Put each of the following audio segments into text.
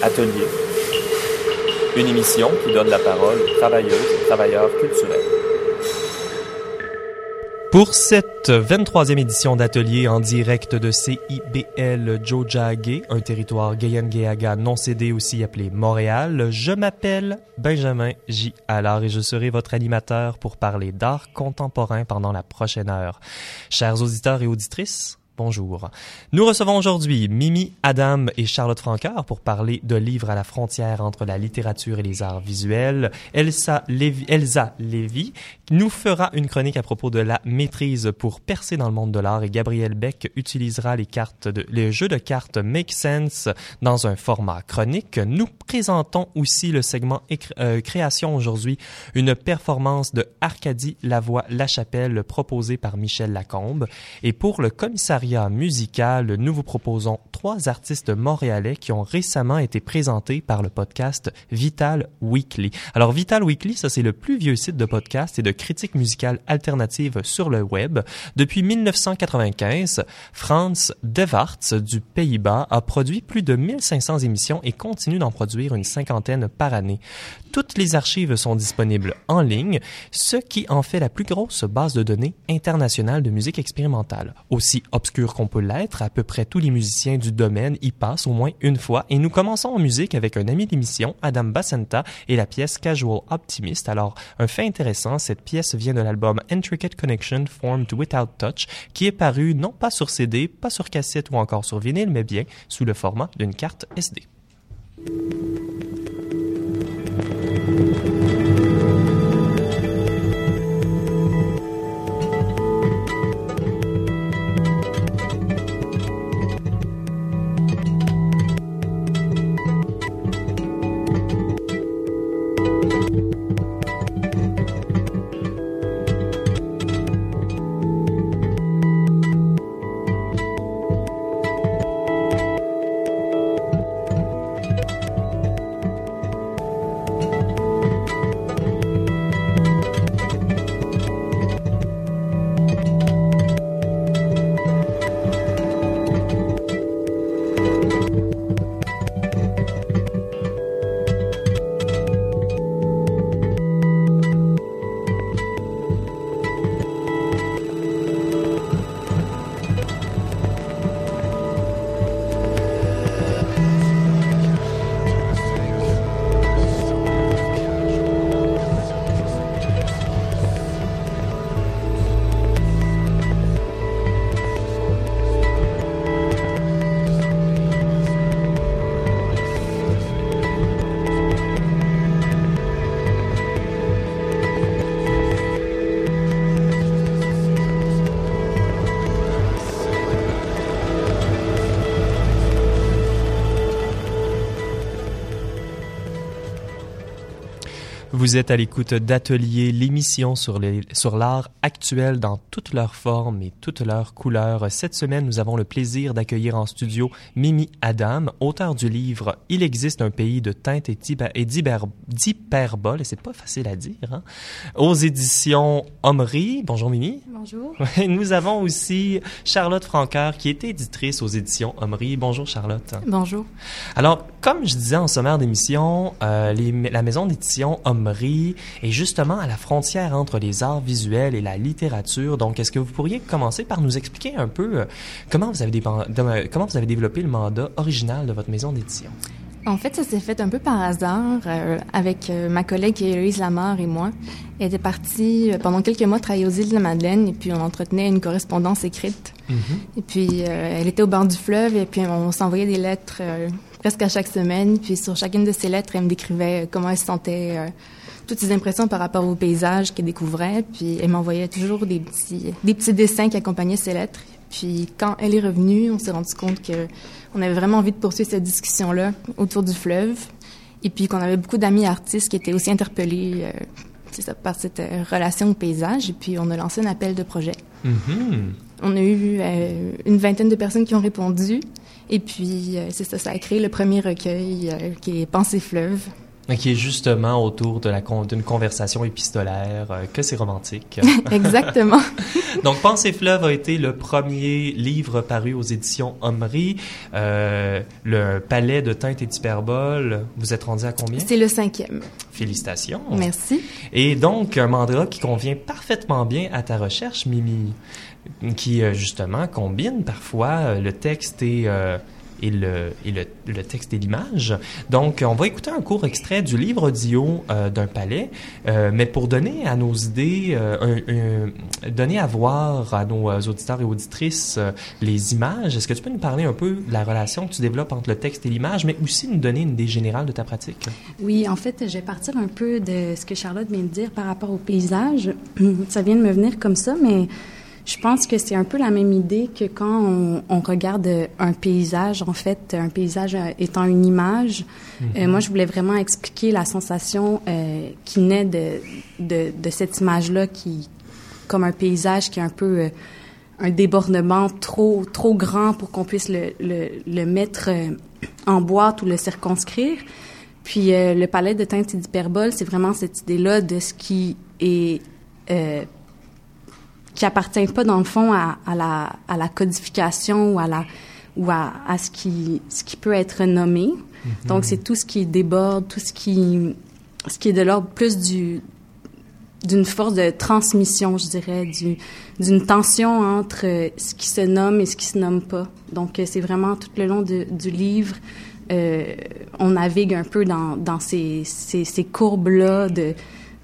Atelier, une émission qui donne la parole aux travailleuses et travailleurs culturels. Pour cette 23e édition d'atelier en direct de CIBL Jojage, un territoire Gayengeaga non cédé aussi appelé Montréal, je m'appelle Benjamin J. Allard et je serai votre animateur pour parler d'art contemporain pendant la prochaine heure. Chers auditeurs et auditrices, Bonjour. Nous recevons aujourd'hui Mimi Adam et Charlotte Francœur pour parler de livres à la frontière entre la littérature et les arts visuels. Elsa Lévy, nous fera une chronique à propos de la maîtrise pour percer dans le monde de l'art et Gabriel Beck utilisera les cartes les jeux de cartes Make Sense dans un format chronique. Nous présentons aussi le segment euh, création aujourd'hui, une performance de Arcadie Lavoie Lachapelle proposée par Michel Lacombe. Et pour le commissariat musical, nous vous proposons trois artistes montréalais qui ont récemment été présentés par le podcast Vital Weekly. Alors Vital Weekly, ça c'est le plus vieux site de podcast et de critique musicale alternative sur le web. Depuis 1995, Franz Devarts du Pays-Bas a produit plus de 1500 émissions et continue d'en produire une cinquantaine par année. Toutes les archives sont disponibles en ligne, ce qui en fait la plus grosse base de données internationale de musique expérimentale. Aussi obscure qu'on peut l'être, à peu près tous les musiciens du domaine y passent au moins une fois et nous commençons en musique avec un ami d'émission, Adam Basenta, et la pièce Casual Optimist. Alors, un fait intéressant, cette pièce vient de l'album Intricate Connection Formed Without Touch, qui est paru non pas sur CD, pas sur cassette ou encore sur vinyle, mais bien sous le format d'une carte SD. Vous êtes à l'écoute d'Atelier, l'émission sur l'art actuel dans toutes leurs formes et toutes leurs couleurs. Cette semaine, nous avons le plaisir d'accueillir en studio Mimi Adam, auteur du livre Il existe un pays de teintes et d'hyperbole, et c'est pas facile à dire, hein? aux éditions Omri. Bonjour Mimi. Bonjour. Nous avons aussi Charlotte Franqueur qui est éditrice aux éditions Omri. Bonjour Charlotte. Bonjour. Alors, comme je disais en sommaire d'émission, euh, la maison d'édition Omri et justement à la frontière entre les arts visuels et la littérature. Donc, est-ce que vous pourriez commencer par nous expliquer un peu euh, comment, vous avez comment vous avez développé le mandat original de votre maison d'édition? En fait, ça s'est fait un peu par hasard euh, avec euh, ma collègue Héloïse Lamar et moi. Elle était partie pendant quelques mois travailler aux îles de la Madeleine et puis on entretenait une correspondance écrite. Mm-hmm. Et puis elle était au bord du fleuve et puis on s'envoyait des lettres presque à chaque semaine. Puis sur chacune de ces lettres, elle me décrivait comment elle se sentait toutes ses impressions par rapport au paysage qu'elle découvrait. Puis elle m'envoyait toujours des petits, des petits dessins qui accompagnaient ses lettres. Puis quand elle est revenue, on s'est rendu compte que on avait vraiment envie de poursuivre cette discussion-là autour du fleuve. Et puis qu'on avait beaucoup d'amis artistes qui étaient aussi interpellés euh, par cette euh, relation au paysage. Et puis on a lancé un appel de projet. Mm-hmm. On a eu euh, une vingtaine de personnes qui ont répondu. Et puis c'est ça, ça a créé le premier recueil qui est Pensée fleuve Qui est justement autour de la d'une conversation épistolaire, euh, que c'est romantique. Exactement. Donc, Pensée fleuve a été le premier livre paru aux éditions Omri. Euh, le Palais de teinte et d'hyperbole, vous êtes rendu à combien? C'est le cinquième. Félicitations. Merci. Et donc, un mandat qui convient parfaitement bien à ta recherche, Mimi, qui euh, justement combine parfois euh, le texte et... Euh, et le, et le, le texte et l'image. Donc, on va écouter un court extrait du livre audio euh, d'un palais, euh, mais pour donner à nos idées, euh, donner à voir à nos auditeurs et auditrices les images, est-ce que tu peux nous parler un peu de la relation que tu développes entre le texte et l'image, mais aussi nous donner une idée générale de ta pratique? Oui, en fait, je vais partir un peu de ce que Charlotte vient de dire par rapport au paysage. Ça vient de me venir comme ça, mais je pense que c'est un peu la même idée que quand on, on, regarde un paysage, en fait, un paysage étant une image. Mm -hmm. euh, moi, je voulais vraiment expliquer la sensation euh, qui naît de, de, de cette image-là, qui, comme un paysage qui est un peu euh, un débordement trop, trop grand pour qu'on puisse le, le, le mettre euh, en boîte ou le circonscrire. Puis euh, le palais de teinte et d'hyperbole, c'est vraiment cette idée-là de ce qui est qui appartient pas dans le fond à, à, la, à la codification ou à la ou à, à ce qui ce qui peut être nommé. Mm -hmm. Donc c'est tout ce qui déborde, tout ce qui ce qui est de l'ordre plus du d'une force de transmission, je dirais, d'une tension entre ce qui se nomme et ce qui se nomme pas. Donc c'est vraiment tout le long de, du livre, euh, on navigue un peu dans, dans ces, ces, ces courbes-là de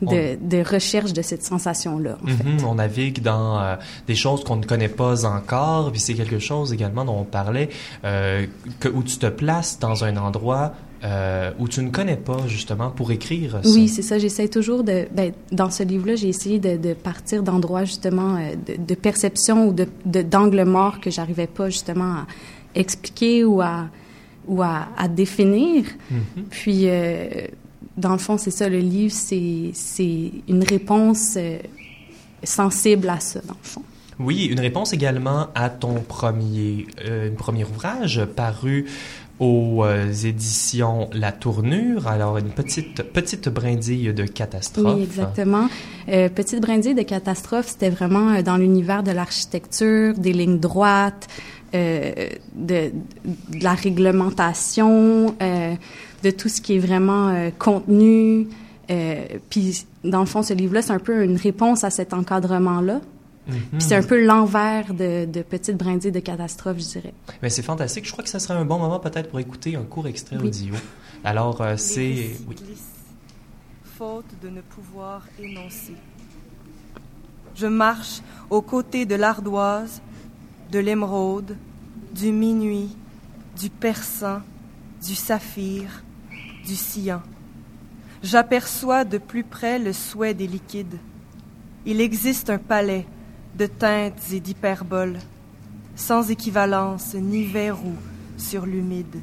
de, de, recherche de cette sensation-là. En mm -hmm, fait. On navigue dans euh, des choses qu'on ne connaît pas encore, puis c'est quelque chose également dont on parlait, euh, que, où tu te places dans un endroit euh, où tu ne connais pas, justement, pour écrire ça. Oui, c'est ça. J'essaie toujours de... Ben, dans ce livre-là, j'ai essayé de, de, partir d'endroits, justement, de, de, perception ou d'angles de, morts que j'arrivais pas, justement, à expliquer ou à, ou à, à définir. Mm -hmm. Puis dans le fond, c'est ça, le livre, c'est une réponse euh, sensible à ça, dans le fond. Oui, une réponse également à ton premier, euh, premier ouvrage paru aux euh, éditions La Tournure. Alors, une petite, petite brindille de catastrophe. Oui, exactement. Euh, petite brindille de catastrophe, c'était vraiment dans l'univers de l'architecture, des lignes droites, de, de, la réglementation, de tout ce qui est vraiment euh, contenu. Euh, puis, dans le fond, ce livre-là, c'est un peu une réponse à cet encadrement-là. Mm -hmm. Puis c'est un peu l'envers de, de Petite brindille de catastrophe, je dirais. Mais c'est fantastique. Je crois que ça serait un bon moment peut-être pour écouter un court extrait oui. audio. Alors, euh, c'est... Oui. Faute de ne pouvoir énoncer. Je marche aux côtés de l'ardoise, de l'émeraude, du minuit, du persan, du saphir, du cyan. J'aperçois de plus près le souhait des liquides. Il existe un palais de teintes et d'hyperboles, sans équivalence ni verrou sur l'humide.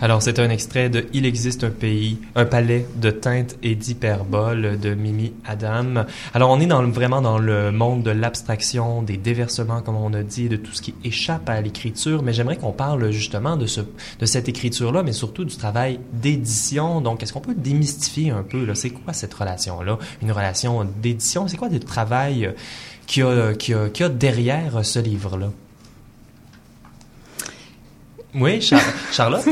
Alors, c'est un extrait de Il existe un pays, un palais de teintes et d'hyperbole de Mimi Adam. Alors, on est vraiment dans le monde de l'abstraction, des déversements, comme on a dit, de tout ce qui échappe à l'écriture, mais j'aimerais qu'on parle justement de, ce, de cette écriture-là, mais surtout du travail d'édition. Donc, est-ce qu'on peut démystifier un peu, là, c'est quoi cette relation-là? Une relation d'édition, c'est quoi le travail qu'il y a derrière ce livre-là? Oui, Char Charlotte?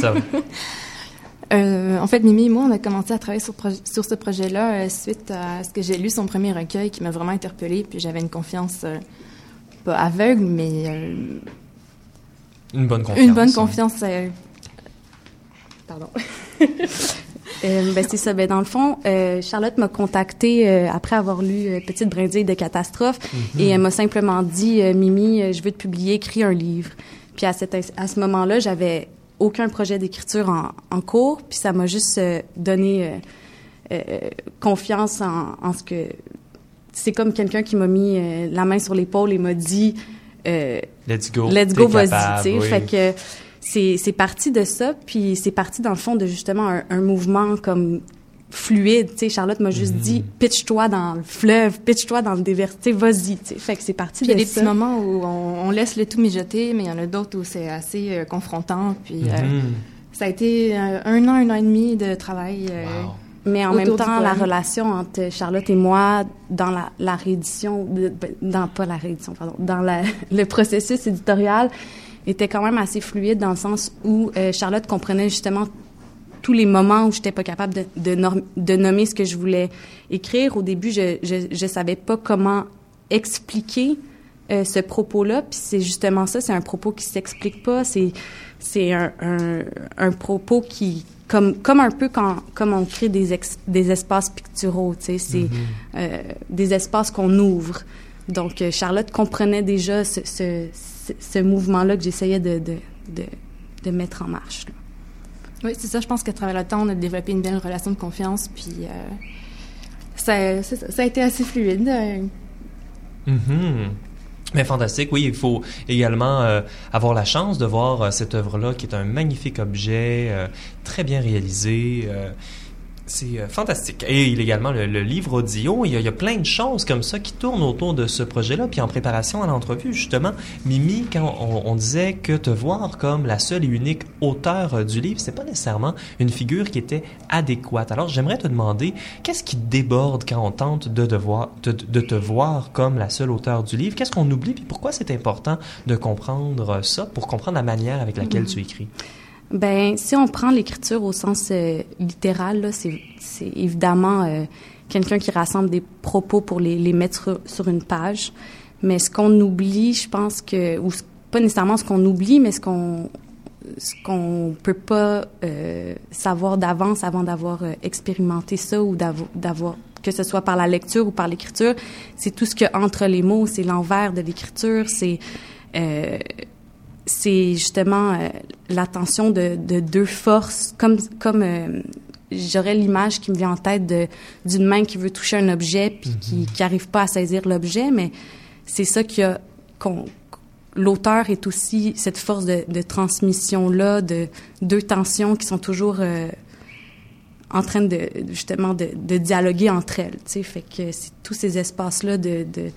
euh, en fait, Mimi et moi, on a commencé à travailler sur, sur ce projet-là euh, suite à ce que j'ai lu son premier recueil qui m'a vraiment interpellée. Puis j'avais une confiance, euh, pas aveugle, mais. Euh, une bonne confiance. Une bonne confiance. Pardon. ben, c'est ça. Ben, dans le fond, Charlotte m'a contactée après avoir lu Petite brindille de catastrophe mm -hmm. et elle m'a simplement dit Mimi, je veux te publier, écris un livre. Puis à, cette, à ce moment-là, j'avais aucun projet d'écriture en, en, cours, puis ça m'a juste euh, donné euh, euh, confiance en, en, ce que c'est comme quelqu'un qui m'a mis la main sur l'épaule et m'a dit Let's go, let's go, vas-y. Oui. Fait que c'est c'est parti de ça, puis c'est parti dans le fond de justement un, un mouvement comme fluide, tu sais, Charlotte m'a juste mm -hmm. dit pitch-toi dans le fleuve, pitch-toi dans le déversé, vas-y, tu sais. Fait que c'est parti Il y a des ça. petits moments où on, on, laisse le tout mijoter, mais il y en a d'autres où c'est assez euh, confrontant, puis mm -hmm. euh, Ça a été un an, un an et demi de travail. Mais en même temps, la relation entre Charlotte et moi dans la, la réédition, dans pas la réédition, pardon, dans la, le processus éditorial était quand même assez fluide dans le sens où euh, Charlotte comprenait justement tous les moments où j'étais pas capable de, de, de, nommer ce que je voulais écrire. Au début, je, je, je savais pas comment expliquer euh, ce propos-là. Puis c'est justement ça, c'est un propos qui s'explique pas. C'est c'est un, un, un propos qui comme comme un peu quand comme on crée des des espaces picturaux, tu sais, c'est mm-hmm. euh, des espaces qu'on ouvre. Donc euh, Charlotte comprenait déjà ce, ce, ce, mouvement-là que j'essayais de, de, de, de, mettre en marche. Oui, c'est ça. Je pense qu'à travers le temps, on a développé une belle relation de confiance, puis euh, ça, a été assez fluide. Mm-hmm. Mais fantastique, oui, il faut également euh, avoir la chance de voir euh, cette œuvre-là qui est un magnifique objet, euh, très bien réalisé. C'est euh, fantastique. Et il y a également le, livre audio. Il y, a, plein de choses comme ça qui tournent autour de ce projet-là. Puis en préparation à l'entrevue, justement, Mimi, quand on, disait que te voir comme la seule et unique auteure du livre, c'est pas nécessairement une figure qui était adéquate. Alors j'aimerais te demander, qu'est-ce qui déborde quand on tente de, de, de, te voir comme la seule auteure du livre? Qu'est-ce qu'on oublie? Puis pourquoi c'est important de comprendre ça pour comprendre la manière avec laquelle mm-hmm. tu écris? Ben, si on prend l'écriture au sens euh, littéral, c'est, évidemment euh, quelqu'un qui rassemble des propos pour les, les mettre sur, une page. Mais ce qu'on oublie, je pense que, ou pas nécessairement ce qu'on oublie, mais ce qu'on ce qu'on peut pas euh, savoir d'avance avant d'avoir expérimenté ça ou d'avoir que ce soit par la lecture ou par l'écriture, c'est tout ce que entre les mots, c'est l'envers de l'écriture, c'est c'est justement euh, l'attention de, de, deux forces, comme comme euh, j'aurais l'image qui me vient en tête d'une main qui veut toucher un objet puis qui mhm. qui arrive pas à saisir l'objet, mais c'est ça qui a l'auteur est aussi cette force de, de transmission là de deux tensions qui sont toujours euh, en train de justement de, de dialoguer entre elles, tu sais, fait que c'est tous ces espaces là de, de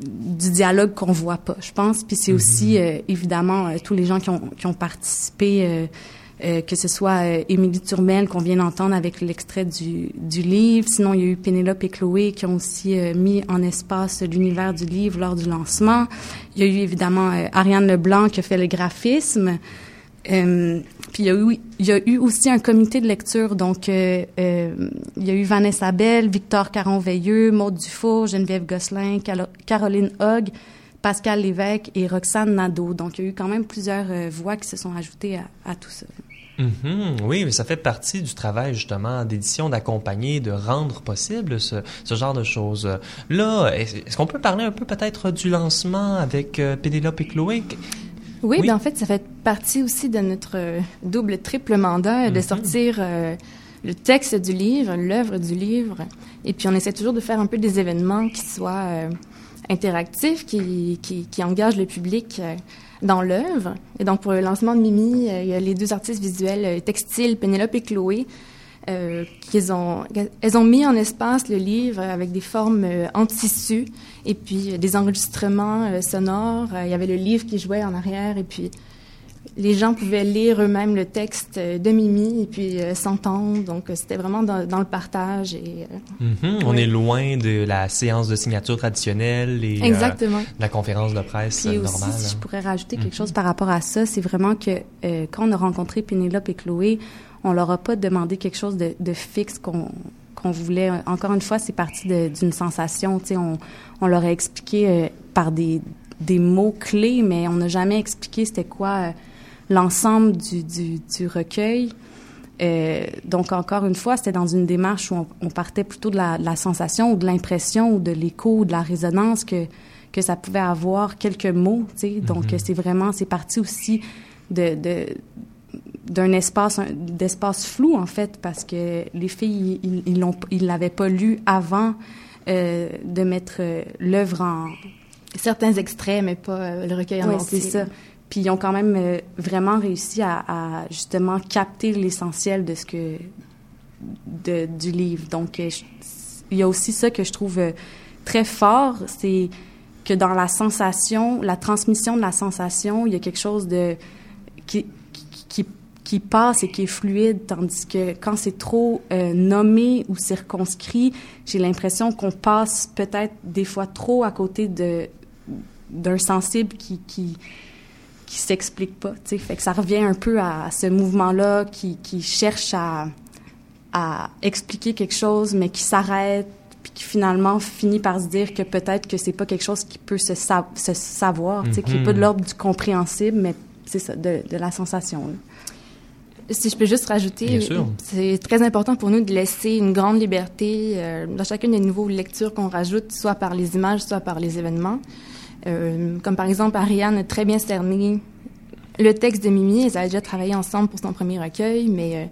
du dialogue qu'on voit pas, je pense. Puis c'est aussi mhm. euh, évidemment euh, tous les gens qui ont, qui ont participé, euh, que ce soit Émilie Turmel qu'on vient d'entendre avec l'extrait du, du livre. Sinon, il y a eu Pénélope et Chloé qui ont aussi mis en espace l'univers du livre lors du lancement. Il y a eu évidemment Ariane Leblanc qui a fait le graphisme. Euh, puis il y, a eu, aussi un comité de lecture. Donc, euh, euh, il y a eu Vanessa Bell, Victor Caron-Veilleux, Maude Dufault, Geneviève Gosselin, Caroline Hogg, Pascal Lévesque et Roxane Nadeau. Donc, il y a eu quand même plusieurs voix qui se sont ajoutées à, tout ça. Mm-hmm. oui, mais ça fait partie du travail justement d'édition, d'accompagner, de rendre possible ce, ce genre de choses. Là, est-ce qu'on peut parler un peu peut-être du lancement avec Pénélope et Chloé? Oui, Ben, en fait, ça fait partie aussi de notre euh, double, triple mandat de mhm. sortir euh, le texte du livre, l'œuvre du livre. Et puis, on essaie toujours de faire un peu des événements qui soient euh, interactifs, qui, qui, qui, engagent le public dans l'œuvre. Et donc, pour le lancement de Mimi, il y a les deux artistes visuels textiles, Pénélope et Chloé, euh, qu'ils ont, elles ont mis en espace le livre avec des formes euh, en tissu et puis euh, des enregistrements sonores. Il y avait le livre qui jouait en arrière et puis les gens pouvaient lire eux-mêmes le texte de Mimi et puis s'entendre. Donc, c'était vraiment dans, dans, le partage. Et, mm-hmm. On est loin de la séance de signature traditionnelle et Exactement. la conférence de presse puis normale. Aussi, si je pourrais rajouter quelque mm-hmm. chose par rapport à ça, c'est vraiment que quand on a rencontré Pénélope et Chloé, on leur a pas demandé quelque chose de, de fixe qu'on qu'on voulait. Encore une fois, c'est parti d'une sensation. Tu sais, on, on leur a expliqué euh, par des, des mots clés, mais on n'a jamais expliqué c'était quoi euh, l'ensemble du, du, du, recueil. Euh, donc, encore une fois, c'était dans une démarche où on, on partait plutôt de la, de la, sensation ou de l'impression ou de l'écho ou de la résonance que, que ça pouvait avoir quelques mots. Tu sais. Donc, mm-hmm. c'est vraiment, c'est parti aussi de, de, d'un espace d'espace flou en fait parce que les filles ils ils l'ont ils l'avaient pas lu avant euh, de mettre euh, l'œuvre en certains extraits mais pas euh, le recueil en entier. c'est ça. Puis ils ont quand même vraiment réussi à, à justement capter l'essentiel de ce que de, du livre. Donc il y a aussi ça que je trouve très fort, c'est que dans la sensation, la transmission de la sensation, il y a quelque chose de qui, qui passe et qui est fluide, tandis que quand c'est trop euh, nommé ou circonscrit, j'ai l'impression qu'on passe peut-être des fois trop à côté de d'un sensible qui qui qui s'explique pas, tu sais, fait que ça revient un peu à, ce mouvement-là qui qui cherche à à expliquer quelque chose mais qui s'arrête puis qui finalement finit par se dire que peut-être que c'est pas quelque chose qui peut se, se savoir, tu sais, qui est pas de mhm. l'ordre du compréhensible, mais c'est ça, de, de la sensation. Là. Si je peux juste rajouter, c'est très important pour nous de laisser une grande liberté euh, dans chacune des nouvelles lectures qu'on rajoute, soit par les images, soit par les événements. Euh, comme par exemple, Ariane a très bien cerné le texte de Mimi. Ils avaient déjà travaillé ensemble pour son premier recueil, mais euh,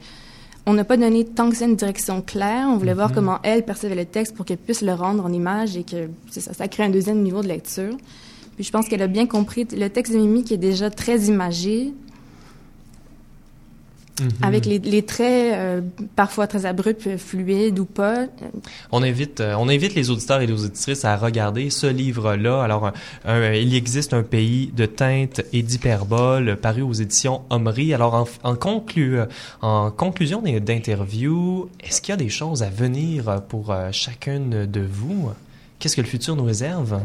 on n'a pas donné tant que ça une direction claire. On voulait voir mhm. comment elle percevait le texte pour qu'elle puisse le rendre en image et que ça, ça crée un deuxième niveau de lecture. Puis je pense qu'elle a bien compris le texte de Mimi qui est déjà très imagé, Mhm. Avec les, les traits euh, parfois très abrupts, fluides ou pas. On invite, euh, on invite les auditeurs et les auditrices à regarder ce livre-là. Alors, il existe un pays de teintes et d'hyperboles paru aux éditions Omri. Alors, en, en, conclu, en conclusion d'interview, est-ce qu'il y a des choses à venir pour euh, chacune de vous? Qu'est-ce que le futur nous réserve?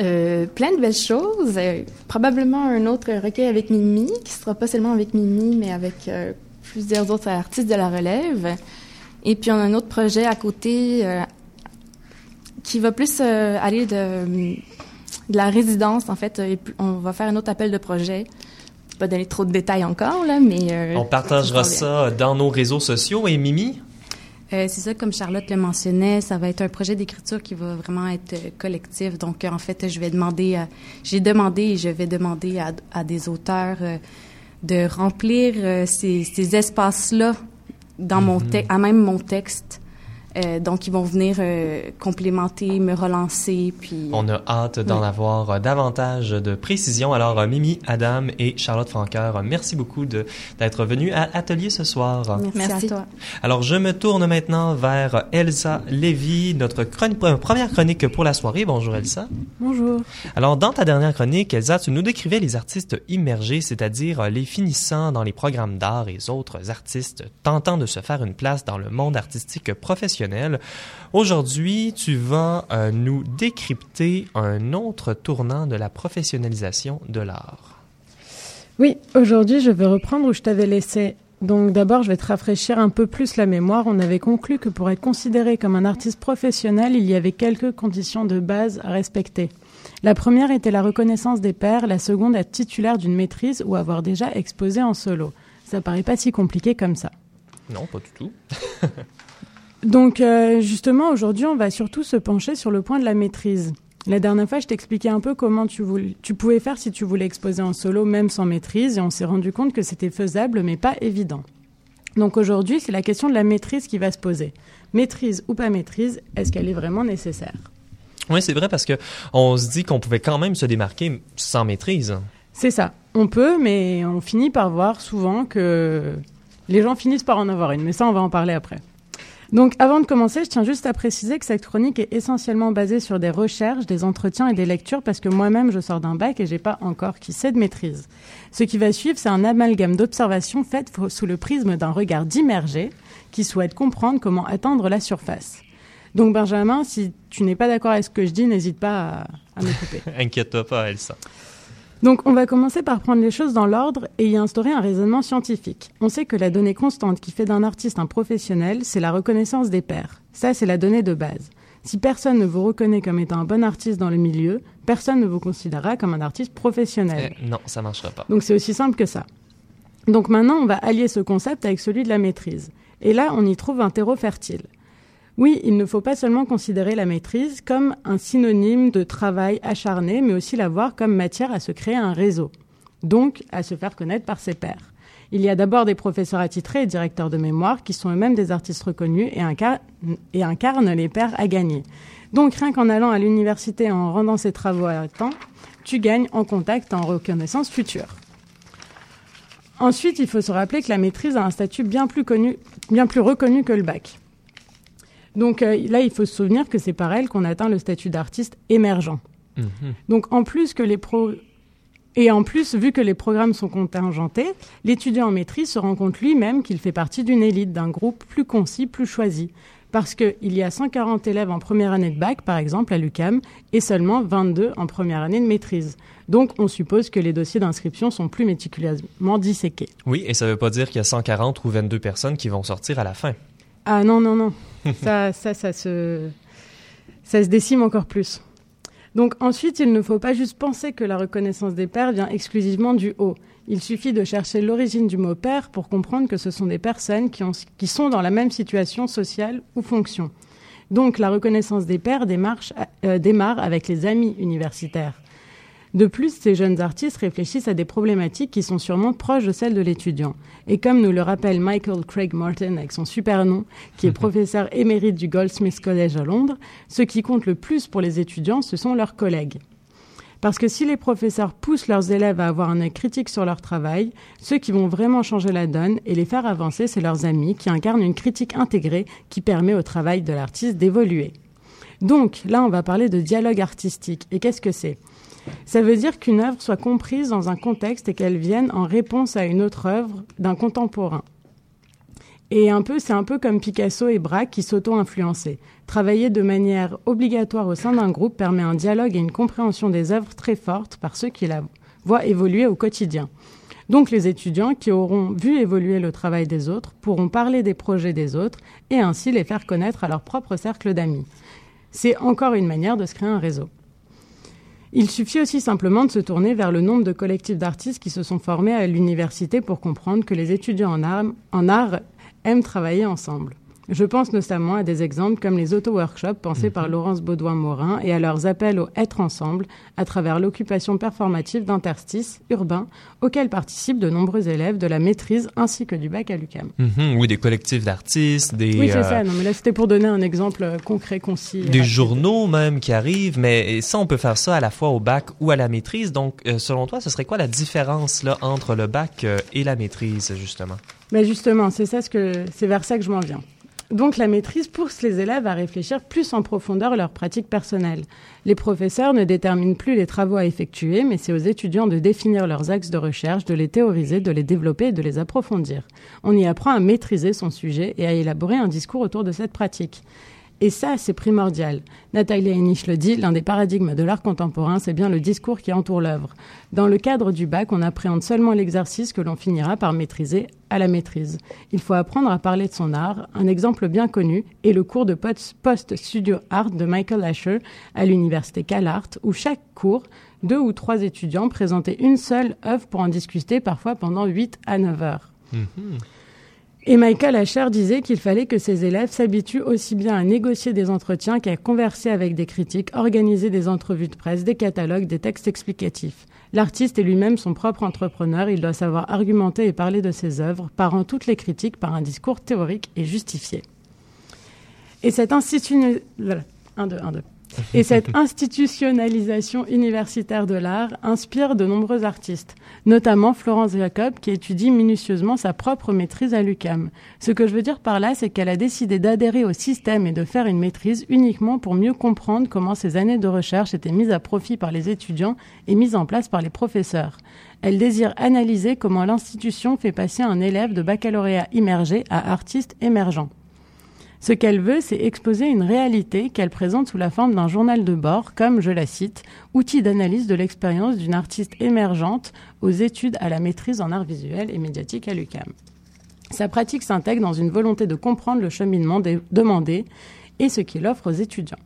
Euh, plein de belles choses. Euh, probablement un autre recueil avec Mimi, qui sera pas seulement avec Mimi, mais avec euh, plusieurs autres artistes de la relève. Et puis on a un autre projet à côté qui va plus aller de, de, la résidence, en fait. Et on va faire un autre appel de projet. Je pas donner trop de détails encore, là, mais... on partagera ça dans nos réseaux sociaux. Et Mimi? Euh, c'est ça, comme Charlotte le mentionnait, ça va être un projet d'écriture qui va vraiment être euh, collectif. Donc, en fait, je vais demander, j'ai demandé et je vais demander à, des auteurs euh, de remplir ces, espaces-là dans mon texte, à même mon texte. Euh, donc, ils vont venir euh, complémenter, me relancer, puis... On a hâte d'en avoir euh, davantage de précision. Alors, Mimi, Adam et Charlotte Franqueur, merci beaucoup d'être venus à l'atelier ce soir. Merci, à toi. Alors, je me tourne maintenant vers Elsa Lévy, notre première chronique pour la soirée. Bonjour, Elsa. Bonjour. Alors, dans ta dernière chronique, Elsa, tu nous décrivais les artistes immergés, c'est-à-dire les finissants dans les programmes d'art et autres artistes tentant de se faire une place dans le monde artistique professionnel Aujourd'hui, tu vas euh, nous décrypter un autre tournant de la professionnalisation de l'art. Oui, aujourd'hui, je vais reprendre où je t'avais laissé. Donc d'abord, je vais te rafraîchir un peu plus la mémoire. On avait conclu que pour être considéré comme un artiste professionnel, il y avait quelques conditions de base à respecter. La première était la reconnaissance des pairs, la seconde être titulaire d'une maîtrise ou avoir déjà exposé en solo. Ça paraît pas si compliqué comme ça. Non, pas du tout. Donc euh, justement, aujourd'hui, on va surtout se pencher sur le point de la maîtrise. La dernière fois, je t'expliquais un peu comment tu, tu pouvais faire si tu voulais exposer en solo, même sans maîtrise, et on s'est rendu compte que c'était faisable, mais pas évident. Donc aujourd'hui, c'est la question de la maîtrise qui va se poser. Maîtrise ou pas maîtrise, est-ce qu'elle est vraiment nécessaire? Oui, c'est vrai parce que on se dit qu'on pouvait quand même se démarquer sans maîtrise. C'est ça. On peut, mais on finit par voir souvent que les gens finissent par en avoir une. Mais ça, on va en parler après. Donc, avant de commencer, je tiens juste à préciser que cette chronique est essentiellement basée sur des recherches, des entretiens et des lectures parce que moi-même, je sors d'un bac et j'ai pas encore qui sait de maîtrise. Ce qui va suivre, c'est un amalgame d'observations faites sous le prisme d'un regard d'immergé qui souhaite comprendre comment atteindre la surface. Donc, Benjamin, si tu n'es pas d'accord avec ce que je dis, n'hésite pas à, à me couper. Inquiète-toi pas, Elsa. Donc, on va commencer par prendre les choses dans l'ordre et y instaurer un raisonnement scientifique. On sait que la donnée constante qui fait d'un artiste un professionnel, c'est la reconnaissance des pairs. Ça, c'est la donnée de base. Si personne ne vous reconnaît comme étant un bon artiste dans le milieu, personne ne vous considérera comme un artiste professionnel. Eh, non, ça marchera pas. Donc, c'est aussi simple que ça. Donc maintenant, on va allier ce concept avec celui de la maîtrise. Et là, on y trouve un terreau fertile. Oui, il ne faut pas seulement considérer la maîtrise comme un synonyme de travail acharné, mais aussi la voir comme matière à se créer un réseau, donc à se faire connaître par ses pairs. Il y a d'abord des professeurs attitrés et directeurs de mémoire qui sont eux-mêmes des artistes reconnus et, incarnent les pairs à gagner. Donc rien qu'en allant à l'université et en rendant ses travaux à temps, tu gagnes en contact, en reconnaissance future. Ensuite, il faut se rappeler que la maîtrise a un statut bien plus, connu, bien plus reconnu que le bac. Donc euh, là, il faut se souvenir que c'est par elle qu'on atteint le statut d'artiste émergent. Mhm. Donc en plus que les Et en plus, vu que les programmes sont contingentés, l'étudiant en maîtrise se rend compte lui-même qu'il fait partie d'une élite, d'un groupe plus concis, plus choisi. Parce qu'il y a 140 élèves en première année de bac, par exemple, à l'UCAM, et seulement 22 en première année de maîtrise. Donc, on suppose que les dossiers d'inscription sont plus méticuleusement disséqués. Oui, et ça ne veut pas dire qu'il y a 140 ou 22 personnes qui vont sortir à la fin. Ah non, non, non. ça, ça, ça se, ça se décime encore plus. Donc ensuite, il ne faut pas juste penser que la reconnaissance des pères vient exclusivement du haut. Il suffit de chercher l'origine du mot père pour comprendre que ce sont des personnes qui, ont, qui sont dans la même situation sociale ou fonction. Donc la reconnaissance des pères euh, démarre avec les amis universitaires. De plus, ces jeunes artistes réfléchissent à des problématiques qui sont sûrement proches de celles de l'étudiant. Et comme nous le rappelle Michael Craig Martin avec son super nom, qui est professeur émérite du Goldsmiths College à Londres, ce qui compte le plus pour les étudiants, ce sont leurs collègues. Parce que si les professeurs poussent leurs élèves à avoir un œil critique sur leur travail, ceux qui vont vraiment changer la donne et les faire avancer, c'est leurs amis qui incarnent une critique intégrée qui permet au travail de l'artiste d'évoluer. Donc là, on va parler de dialogue artistique. Et qu'est-ce que c'est? Ça veut dire qu'une œuvre soit comprise dans un contexte et qu'elle vienne en réponse à une autre œuvre d'un contemporain. Et un peu, c'est un peu comme Picasso et Braque qui s'auto-influençaient. Travailler de manière obligatoire au sein d'un groupe permet un dialogue et une compréhension des œuvres très fortes par ceux qui la voient évoluer au quotidien. Donc les étudiants qui auront vu évoluer le travail des autres pourront parler des projets des autres et ainsi les faire connaître à leur propre cercle d'amis. C'est encore une manière de se créer un réseau. Il suffit aussi simplement de se tourner vers le nombre de collectifs d'artistes qui se sont formés à l'université pour comprendre que les étudiants en art, en art aiment travailler ensemble. Je pense notamment à des exemples comme les auto-workshops pensés par mhm. Laurence Baudouin-Morin et à leurs appels au être ensemble à travers l'occupation performative d'interstices urbains auxquels participent de nombreux élèves de la maîtrise ainsi que du bac à l'UCAM. Mhm, oui, des collectifs d'artistes, des... Oui, c'est ça. Euh, non, mais là, c'était pour donner un exemple euh, concret, concis. Des journaux même qui arrivent, mais ça, on peut faire ça à la fois au bac ou à la maîtrise. Donc, euh, selon toi, ce serait quoi la différence là entre le bac et la maîtrise, justement? Ben, justement, c'est ça ce que c'est vers ça que je m'en viens. Donc la maîtrise pousse les élèves à réfléchir plus en profondeur leurs pratiques personnelles. Les professeurs ne déterminent plus les travaux à effectuer, mais c'est aux étudiants de définir leurs axes de recherche, de les théoriser, de les développer et de les approfondir. On y apprend à maîtriser son sujet et à élaborer un discours autour de cette pratique. Et ça, c'est primordial. Nathalie Henich le dit, l'un des paradigmes de l'art contemporain, c'est bien le discours qui entoure l'œuvre. Dans le cadre du bac, on appréhende seulement l'exercice que l'on finira par maîtriser à la maîtrise. Il faut apprendre à parler de son art. Un exemple bien connu est le cours de post-studio art de Michael Asher à l'université CalArt, où chaque cours, deux ou trois étudiants présentaient une seule œuvre pour en discuter, parfois pendant 8 à 9 heures. Mm-hmm. Et Michael Asher disait qu'il fallait que ses élèves s'habituent aussi bien à négocier des entretiens qu'à converser avec des critiques, organiser des entrevues de presse, des catalogues, des textes explicatifs. L'artiste est lui-même son propre entrepreneur, il doit savoir argumenter et parler de ses œuvres, parant toutes les critiques par un discours théorique et justifié. Et cette institution... Un, deux, un, deux. Et cette institutionnalisation universitaire de l'art inspire de nombreux artistes, notamment Florence Jacob qui étudie minutieusement sa propre maîtrise à l'UCAM. Ce que je veux dire par là, c'est qu'elle a décidé d'adhérer au système et de faire une maîtrise uniquement pour mieux comprendre comment ces années de recherche étaient mises à profit par les étudiants et mises en place par les professeurs. Elle désire analyser comment l'institution fait passer un élève de baccalauréat immergé à artiste émergent. Ce qu'elle veut, c'est exposer une réalité qu'elle présente sous la forme d'un journal de bord, comme, je la cite, outil d'analyse de l'expérience d'une artiste émergente aux études à la maîtrise en art visuel et médiatique à l'UCAM. Sa pratique s'intègre dans une volonté de comprendre le cheminement demandé et ce qu'il offre aux étudiants.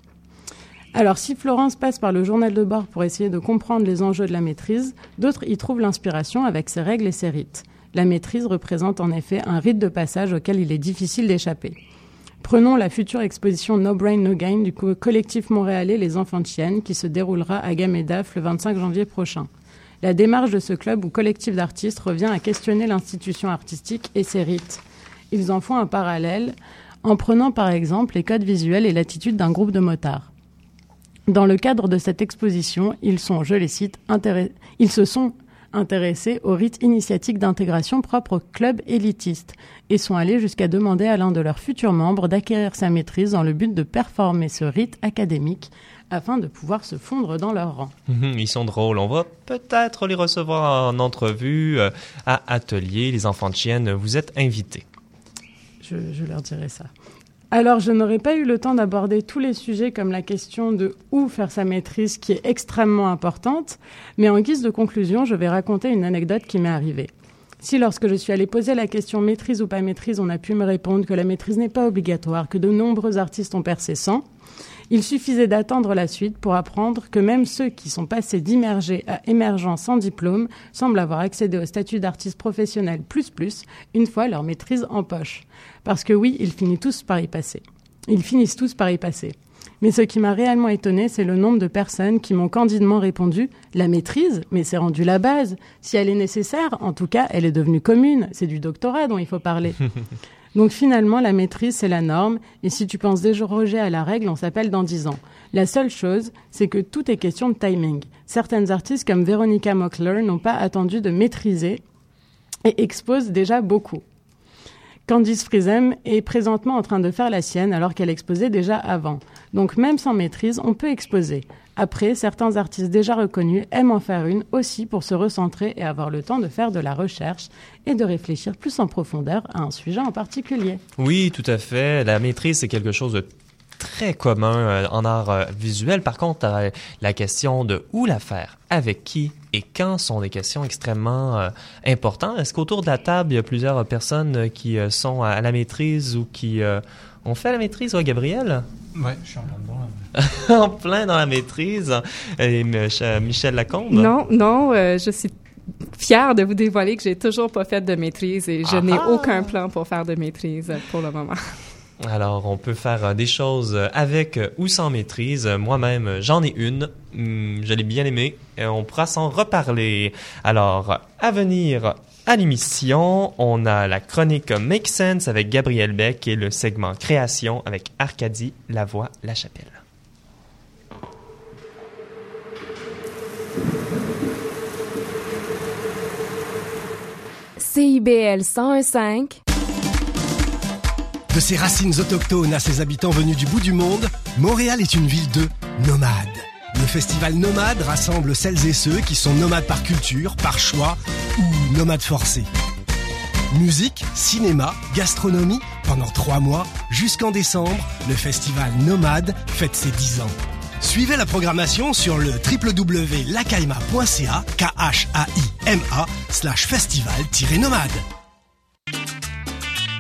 Alors, si Florence passe par le journal de bord pour essayer de comprendre les enjeux de la maîtrise, d'autres y trouvent l'inspiration avec ses règles et ses rites. La maîtrise représente en effet un rite de passage auquel il est difficile d'échapper. Prenons la future exposition No Brain No Gain du collectif montréalais Les Enfants de Chienne qui se déroulera à Gamedaf le 25 janvier prochain. La démarche de ce club ou collectif d'artistes revient à questionner l'institution artistique et ses rites. Ils en font un parallèle en prenant par exemple les codes visuels et l'attitude d'un groupe de motards. Dans le cadre de cette exposition, ils sont, je les cite, ils se sont intéressés au rite initiatique d'intégration propre au club élitiste et sont allés jusqu'à demander à l'un de leurs futurs membres d'acquérir sa maîtrise dans le but de performer ce rite académique afin de pouvoir se fondre dans leur rang. Mhm, ils sont drôles. On va peut-être les recevoir en entrevue euh, à Atelier. Les enfants de chienne, vous êtes invités. Je, je leur dirai ça. Alors, je n'aurais pas eu le temps d'aborder tous les sujets comme la question de où faire sa maîtrise qui est extrêmement importante, mais en guise de conclusion, je vais raconter une anecdote qui m'est arrivée. Si lorsque je suis allée poser la question maîtrise ou pas maîtrise, on a pu me répondre que la maîtrise n'est pas obligatoire, que de nombreux artistes ont percé sans, il suffisait d'attendre la suite pour apprendre que même ceux qui sont passés d'immergés à émergents sans diplôme semblent avoir accédé au statut d'artiste professionnel plus plus une fois leur maîtrise en poche. Parce que oui, ils finissent tous par y passer. Ils finissent tous par y passer. Mais ce qui m'a réellement étonné, c'est le nombre de personnes qui m'ont candidement répondu La maîtrise, mais c'est rendu la base. Si elle est nécessaire, en tout cas, elle est devenue commune. C'est du doctorat dont il faut parler. Donc finalement, la maîtrise, c'est la norme, et si tu penses déroger à la règle, on s'appelle dans 10 ans. La seule chose, c'est que tout est question de timing. Certaines artistes comme Veronica Mockler n'ont pas attendu de maîtriser et exposent déjà beaucoup. Candice Frisem est présentement en train de faire la sienne alors qu'elle exposait déjà avant. Donc même sans maîtrise, on peut exposer. Après, certains artistes déjà reconnus aiment en faire une aussi pour se recentrer et avoir le temps de faire de la recherche et de réfléchir plus en profondeur à un sujet en particulier. Oui, tout à fait. La maîtrise, c'est quelque chose de très commun euh, en art euh, visuel. Par contre, euh, la question de où la faire, avec qui et quand sont des questions extrêmement importantes. Est-ce qu'autour de la table, il y a plusieurs personnes qui sont à la maîtrise ou qui ont fait la maîtrise, ouais, Gabriel? Oui, je suis en plein dedans. en plein dans la maîtrise. Et Michel Lacombe? Non, non, je suis fière de vous dévoiler que j'ai toujours pas fait de maîtrise et je n'ai Ah! aucun plan pour faire de maîtrise pour le moment. Alors, on peut faire euh, des choses avec euh, ou sans maîtrise. Moi-même, euh, j'en ai une. Hum, je l'ai bien aimée. Et on pourra s'en reparler. Alors, à venir à l'émission, on a la chronique Make Sense avec Gabriel Beck et le segment Création avec Arcadie Lavoie La Chapelle. CIBL 101.5 De ses racines autochtones à ses habitants venus du bout du monde, Montréal est une ville de nomades. Le festival Nomade rassemble celles et ceux qui sont nomades par culture, par choix ou nomades forcés. Musique, cinéma, gastronomie, pendant trois mois, jusqu'en décembre, le festival Nomade fête ses 10 ans. Suivez la programmation sur le www.lacaima.ca, K-H-A-I-M-A, slash festival-nomade.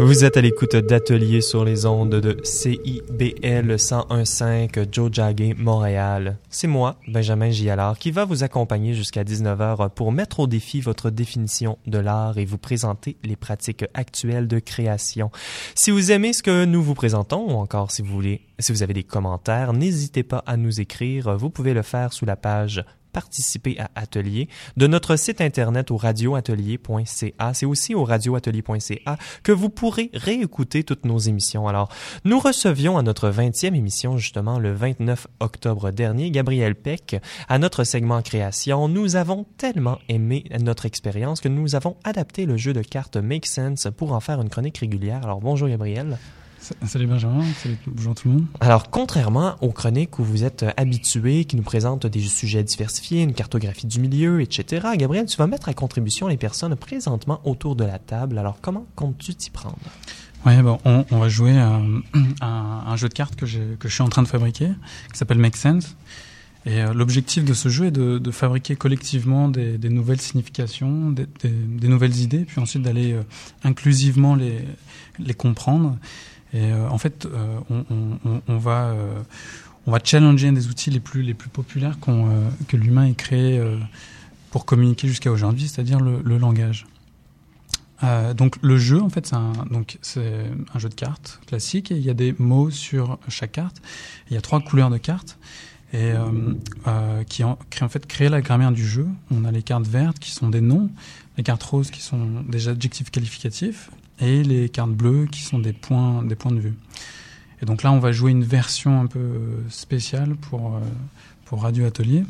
Vous êtes à l'écoute d'Atelier sur les ondes de CIBL 101.5 Joe Jagger, Montréal. C'est moi, Benjamin Gialard, qui va vous accompagner jusqu'à 19h pour mettre au défi votre définition de l'art et vous présenter les pratiques actuelles de création. Si vous aimez ce que nous vous présentons, ou encore si vous voulez, si vous avez des commentaires, n'hésitez pas à nous écrire. Vous pouvez le faire sous la page participer à Atelier de notre site internet au radioatelier.ca. C'est aussi au radioatelier.ca que vous pourrez réécouter toutes nos émissions. Alors, nous recevions à notre 20e émission, justement, le 29 octobre dernier, Gabriel Peck, à notre segment création. Nous avons tellement aimé notre expérience que nous avons adapté le jeu de cartes Make Sense pour en faire une chronique régulière. Alors, bonjour Gabriel. Salut Benjamin, salut, bonjour tout le monde. Alors, contrairement aux chroniques où vous êtes habitué, qui nous présentent des sujets diversifiés, une cartographie du milieu, etc., Gabriel, tu vas mettre à contribution les personnes présentement autour de la table. Alors, comment comptes-tu t'y prendre? Ouais, bon, on, on va jouer à, à, un jeu de cartes que, que je suis en train de fabriquer, qui s'appelle Make Sense. Et euh, l'objectif de ce jeu est de, de fabriquer collectivement des, des, nouvelles significations, des, des, des, nouvelles idées, puis ensuite d'aller euh, inclusivement les, les comprendre Et en fait, on, on, on, va on va challenger un des outils les plus les plus populaires que l'humain ait créé pour communiquer jusqu'à aujourd'hui, c'est-à-dire le, le, langage. Euh, donc le jeu, en fait, c'est un, donc c'est un jeu de cartes classique et il y a des mots sur chaque carte. Il y a trois couleurs de cartes et euh, euh, qui en, en fait créer la grammaire du jeu. On a les cartes vertes qui sont des noms, les cartes roses qui sont des adjectifs qualificatifs et les cartes bleues qui sont des points des points de vue. Et donc là, on va jouer une version un peu spéciale pour euh, pour Radio Atelier.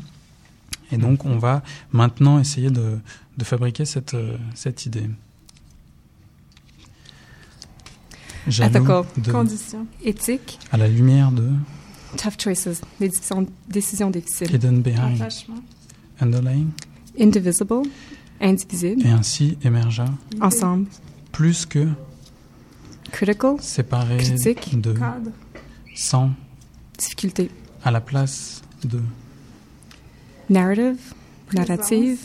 Et donc, on va maintenant essayer de, de fabriquer cette, euh, cette idée. Jaloux de, conditions éthiques à la lumière de tough choices, des décisions, décisions difficiles. Hidden behind, underlying, indivisible, indivisible, et ainsi émergea ensemble, plus que critical, séparé critique, de cadre, sans difficulté, à la place de narrative, narrative,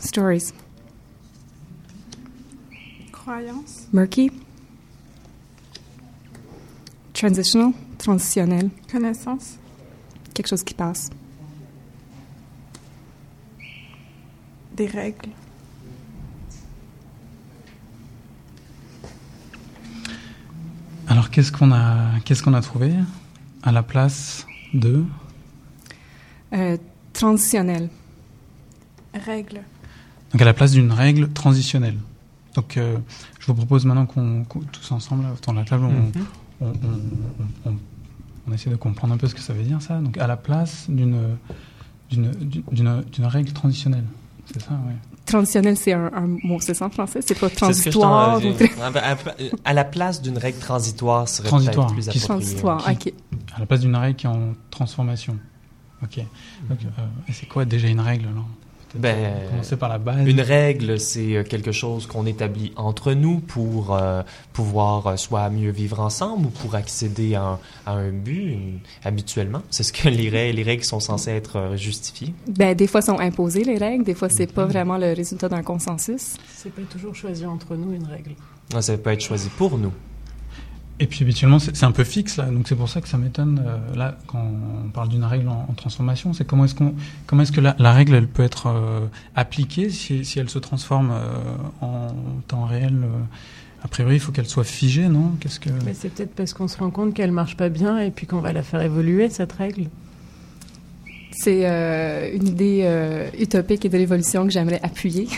stories. Croyance? Murky? Transitional, transitionnel? Connaissance? Quelque chose qui passe. Des règles? Alors qu'est-ce qu'on a, qu'est-ce qu'on a trouvé à la place de? Euh, transitionnel. Règle. Donc à la place d'une règle transitionnelle. Donc euh, je vous propose maintenant qu'on tous ensemble autour de la table, on, on, on, on, essaie de comprendre un peu ce que ça veut dire ça. Donc à la place d'une d'une règle transitionnelle. C'est ça, oui. Transitionnel, c'est un, un, mot, c'est ça en français? C'est pas transitoire? à la place d'une règle transitoire serait peut-être plus approprié. Transitoire, ok. À la place d'une règle qui est en transformation. Ok. Donc, euh, c'est quoi déjà une règle alors? Ben, commencer par la base. Une règle, c'est euh, quelque chose qu'on établit entre nous pour euh, pouvoir euh, soit mieux vivre ensemble ou pour accéder à un, à un but habituellement. C'est ce que les règles, les règles sont censées être justifiées. Ben, des fois sont imposées les règles, des fois c'est pas vraiment le résultat d'un consensus. C'est pas toujours choisi entre nous une règle. Ça peut être choisi pour nous. Et puis habituellement, c'est un peu fixe là, donc c'est pour ça que ça m'étonne euh, là quand on parle d'une règle en, transformation. C'est comment est-ce qu'on, comment est-ce que la, règle elle peut être euh, appliquée si, si, elle se transforme euh, en temps réel. a priori, il faut qu'elle soit figée, non? Qu'est-ce que c'est peut-être parce qu'on se rend compte qu'elle marche pas bien et puis qu'on va la faire évoluer cette règle. C'est euh, une idée euh, utopique et de l'évolution que j'aimerais appuyer.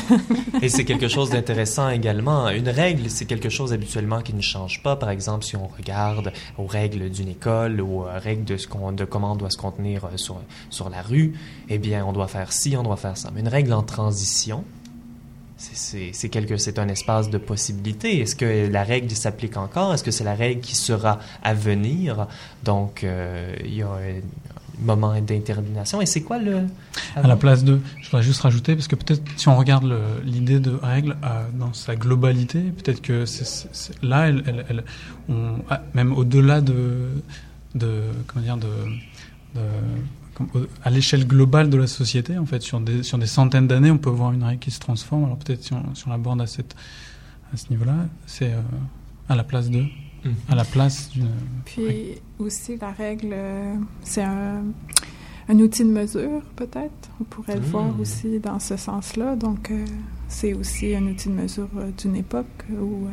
et c'est quelque chose d'intéressant également. Une règle, c'est quelque chose habituellement qui ne change pas. Par exemple, si on regarde aux règles d'une école ou aux règles de, ce de comment on doit se contenir euh, sur, sur la rue, eh bien, on doit faire ci, on doit faire ça. Mais une règle en transition, c'est quelque c'est un espace de possibilité. Est-ce que la règle s'applique encore? Est-ce que c'est la règle qui sera à venir? Donc euh, il y a moment d'interdination. Et c'est quoi le... À la place de... Je voudrais juste rajouter, parce que peut-être si on regarde l'idée de règle euh, dans sa globalité, peut-être que là, elle, ah, même au-delà de, de... Comment dire de, à l'échelle globale de la société, en fait, sur des, sur des centaines d'années, on peut voir une règle qui se transforme. Alors peut-être si on, si on l'aborde à, à ce niveau-là, c'est euh, à la place de... Mhm. à la place d'une. Puis aussi, la règle, euh, c'est un, un, outil de mesure, peut-être. On pourrait le voir mhm. aussi dans ce sens-là. Donc, euh, c'est aussi un outil de mesure euh, d'une époque ou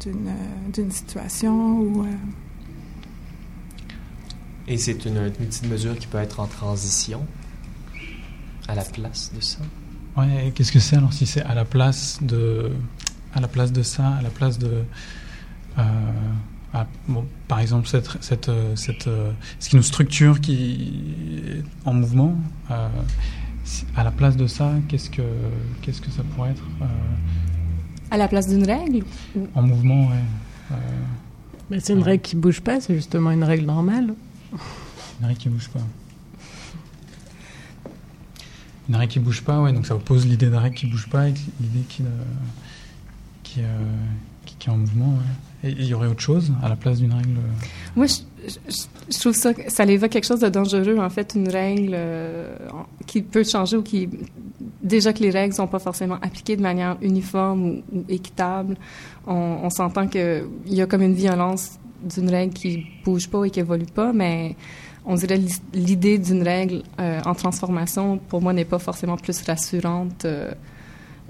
d'une, d'une situation ou. Et c'est un outil de mesure qui peut être en transition à la place de ça? Ouais, qu'est-ce que c'est alors si c'est à la place de, à la place de ça, à la place de, euh, ah, bon, par exemple, cette, cette, euh, cette, ce qui nous structure, qui est en mouvement, euh, à la place de ça, qu'est-ce que, qu'est-ce que ça pourrait être À la place d'une règle En mouvement, oui. Mais c'est une règle qui bouge pas, c'est justement une règle normale. Une règle qui bouge pas. Une règle qui bouge pas, ouais, donc ça oppose l'idée de règle qui bouge pas avec l'idée qui, qui, qui, qui, est en mouvement, ouais. Et il y aurait autre chose à la place d'une règle Moi, je, trouve ça, ça évoque quelque chose de dangereux, en fait, une règle euh, qui peut changer ou qui... Déjà que les règles sont pas forcément appliquées de manière uniforme ou, équitable, on, on s'entend qu'il y a comme une violence d'une règle qui bouge pas et qui évolue pas, mais on dirait l'idée d'une règle euh, en transformation, pour moi, n'est pas forcément plus rassurante euh,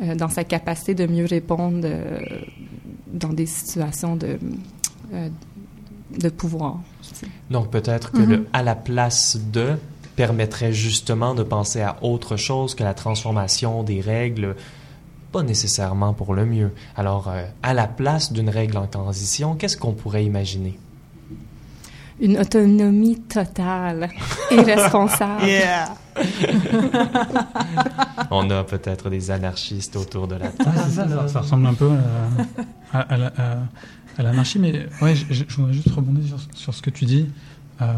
euh, dans sa capacité de mieux répondre euh, dans des situations de, euh, de pouvoir. Donc peut-être que le à la place de permettrait justement de penser à autre chose que la transformation des règles, pas nécessairement pour le mieux. Alors, euh, à la place d'une règle en transition, qu'est-ce qu'on pourrait imaginer? Une autonomie totale et responsable. Yeah! On a peut-être des anarchistes autour de la table. Ah, c'est ça, ça, ça ressemble un peu à, à, à la- à- à l'anarchie, mais ouais, je, voudrais juste rebondir sur, sur ce que tu dis euh,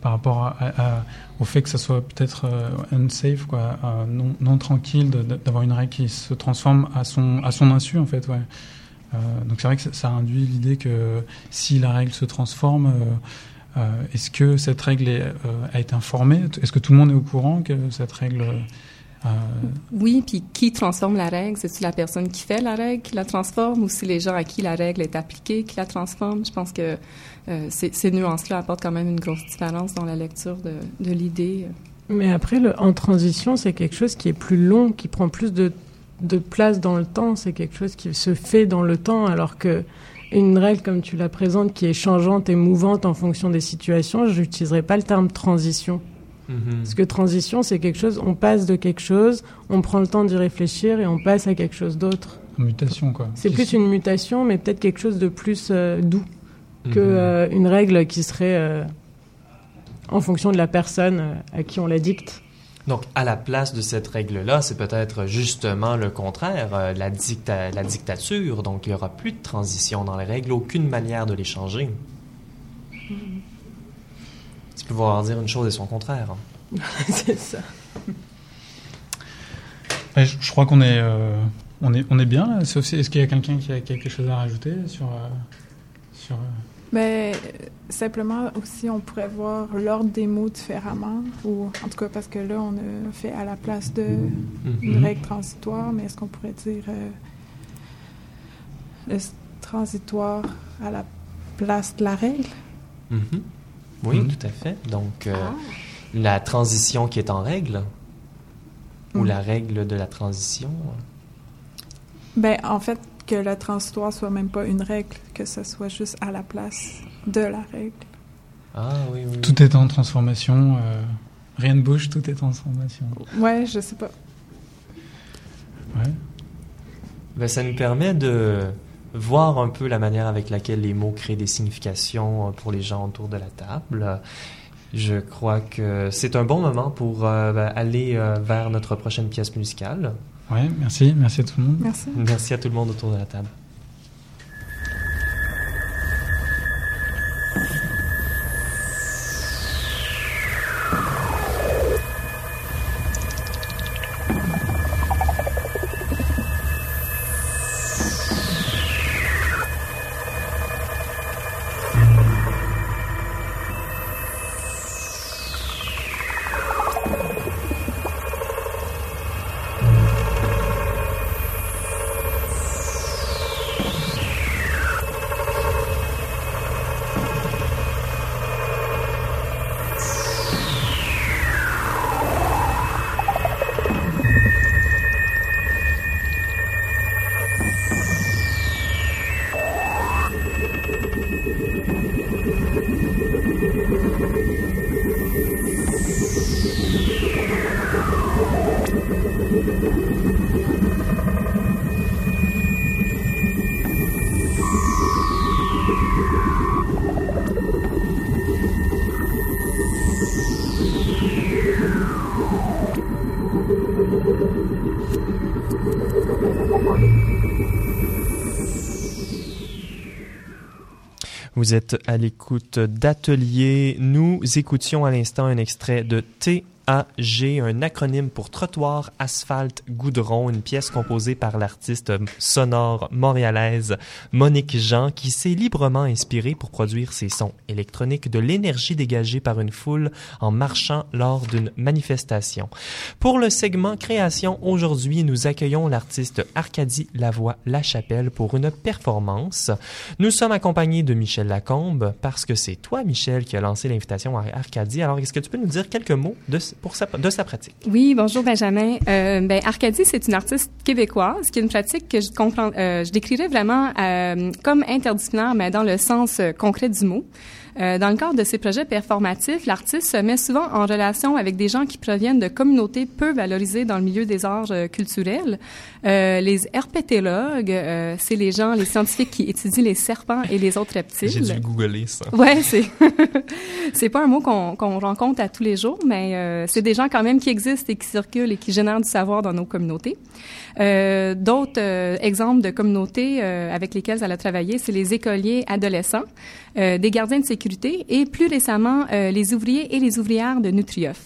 par rapport à, à- au fait que ça soit peut-être euh, unsafe, quoi, euh, non, non tranquille, d'avoir une règle qui se transforme à son, à son insu, en fait, ouais. Euh, donc c'est vrai que ça, ça induit l'idée que si la règle se transforme, euh, euh, est-ce que cette règle est, euh, a été informée? Est-ce que tout le monde est au courant que cette règle euh, Oui, puis qui transforme la règle? C'est-tu la personne qui fait la règle qui la transforme ou c'est les gens à qui la règle est appliquée qui la transforment? Je pense que euh, ces, ces nuances-là apportent quand même une grosse différence dans la lecture de, de l'idée. Mais après, le, en transition, c'est quelque chose qui est plus long, qui prend plus de, de place dans le temps. C'est quelque chose qui se fait dans le temps, alors que une règle comme tu la présentes, qui est changeante et mouvante en fonction des situations, je n'utiliserai pas le terme transition. Mhm. Parce que transition, c'est quelque chose, on passe de quelque chose, on prend le temps d'y réfléchir et on passe à quelque chose d'autre. mutation, quoi C'est plus une mutation, mais peut-être quelque chose de plus euh, doux Mhm. euh, une règle qui serait euh, en fonction de la personne euh, à qui on la dicte. Donc, à la place de cette règle-là, c'est peut-être justement le contraire, euh, la, dicta- la dictature. Donc, il n'y aura plus de transition dans les règles, aucune manière de les changer. Tu peux vouloir dire une chose et son contraire. c'est ça. Ouais, je, je crois qu'on est, euh, on est, on est bien là. Sauf si- Est-ce qu'il y a quelqu'un qui a quelque chose à rajouter sur, euh, sur euh, Mais euh, simplement aussi, on pourrait voir l'ordre des mots différemment, ou en tout cas parce que là, on a fait à la place de une Mhm. règle transitoire, mais est-ce qu'on pourrait dire euh, le s- transitoire à la place de la règle? Mhm. Oui, Mhm. tout à fait. Donc, euh, la transition qui est en règle, ou Mhm. la règle de la transition? Ben, en fait, que le transitoire soit même pas une règle, que ce soit juste à la place de la règle. Ah oui, oui. oui. Tout est en transformation. euh, rien ne bouge, tout est en transformation. Ouais, je sais pas. Ouais. Ben, ça nous permet de voir un peu la manière avec laquelle les mots créent des significations euh, pour les gens autour de la table. Je crois que c'est un bon moment pour euh, ben, aller euh, vers notre prochaine pièce musicale. Ouais, merci, merci à tout le monde. Merci. Merci à tout le monde autour de la table. Vous êtes à l'écoute d'Atelier. Nous écoutions à l'instant un extrait de T TAG, un acronyme pour trottoir, asphalte, goudron, une pièce composée par l'artiste sonore montréalaise Monique Jean qui s'est librement inspirée pour produire ses sons électroniques de l'énergie dégagée par une foule en marchant lors d'une manifestation. Pour le segment création, aujourd'hui, nous accueillons l'artiste Arcadie Lavoie Lachapelle pour une performance. Nous sommes accompagnés de Michel Lacombe parce que c'est toi, Michel, qui a lancé l'invitation à Arcadie. Alors, est-ce que tu peux nous dire quelques mots de, de sa pratique? Oui, bonjour Benjamin. Euh, ben, Arcadie, c'est une artiste québécoise qui a une pratique que je comprends, euh, je décrirais vraiment euh, comme interdisciplinaire, mais dans le sens euh, concret du mot. Euh, dans le cadre de ses projets performatifs, l'artiste se met souvent en relation avec des gens qui proviennent de communautés peu valorisées dans le milieu des arts euh, culturels. Euh, les herpétologues, euh, c'est les gens, les scientifiques qui étudient les serpents et les autres reptiles. J'ai dû googler ça. Ouais, c'est c'est pas un mot qu'on qu'on rencontre à tous les jours, mais euh, c'est des gens quand même qui existent et qui circulent et qui génèrent du savoir dans nos communautés. Euh, D'autres euh, exemples de communautés euh, avec lesquelles elle a travaillé, c'est les écoliers adolescents, euh, des gardiens de sécurité et plus récemment euh, les ouvriers et les ouvrières de Nutrioff.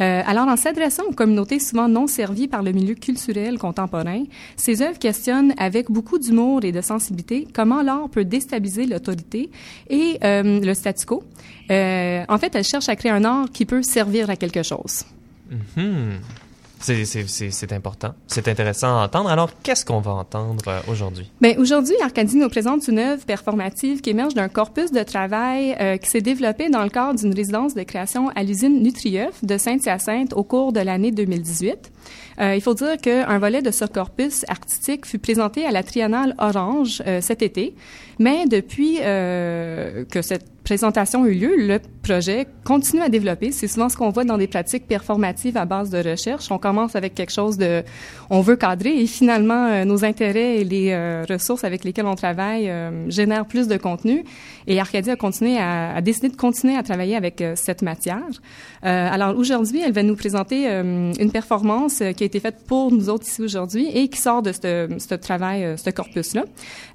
Euh, alors, en s'adressant aux communautés souvent non servies par le milieu culturel contemporain, ces œuvres questionnent avec beaucoup d'humour et de sensibilité comment l'art peut déstabiliser l'autorité et euh, le statu quo. En fait, elle cherche à créer un art qui peut servir à quelque chose. Mhm. C'est- C'est important. C'est intéressant à entendre. Alors, qu'est-ce qu'on va entendre euh, aujourd'hui? Ben, aujourd'hui, Arcadie nous présente une œuvre performative qui émerge d'un corpus de travail euh, qui s'est développé dans le cadre d'une résidence de création à l'usine Nutrieuf de Sainte-Hyacinthe au cours de l'année 2018. Euh, il faut dire qu'un volet de ce corpus artistique fut présenté à la Triennale Orange euh, cet été, mais depuis euh, que cette présentation a eu lieu, le projet continue à développer. C'est souvent ce qu'on voit dans des pratiques performatives à base de recherche. On commence avec quelque chose de, on veut cadrer et finalement nos intérêts et les ressources avec lesquelles on travaille génèrent plus de contenu. Et Arcadie a continué à, a décidé de continuer à travailler avec cette matière. Alors aujourd'hui, elle va nous présenter une performance qui a été faite pour nous autres ici aujourd'hui et qui sort de ce travail, euh, ce corpus-là.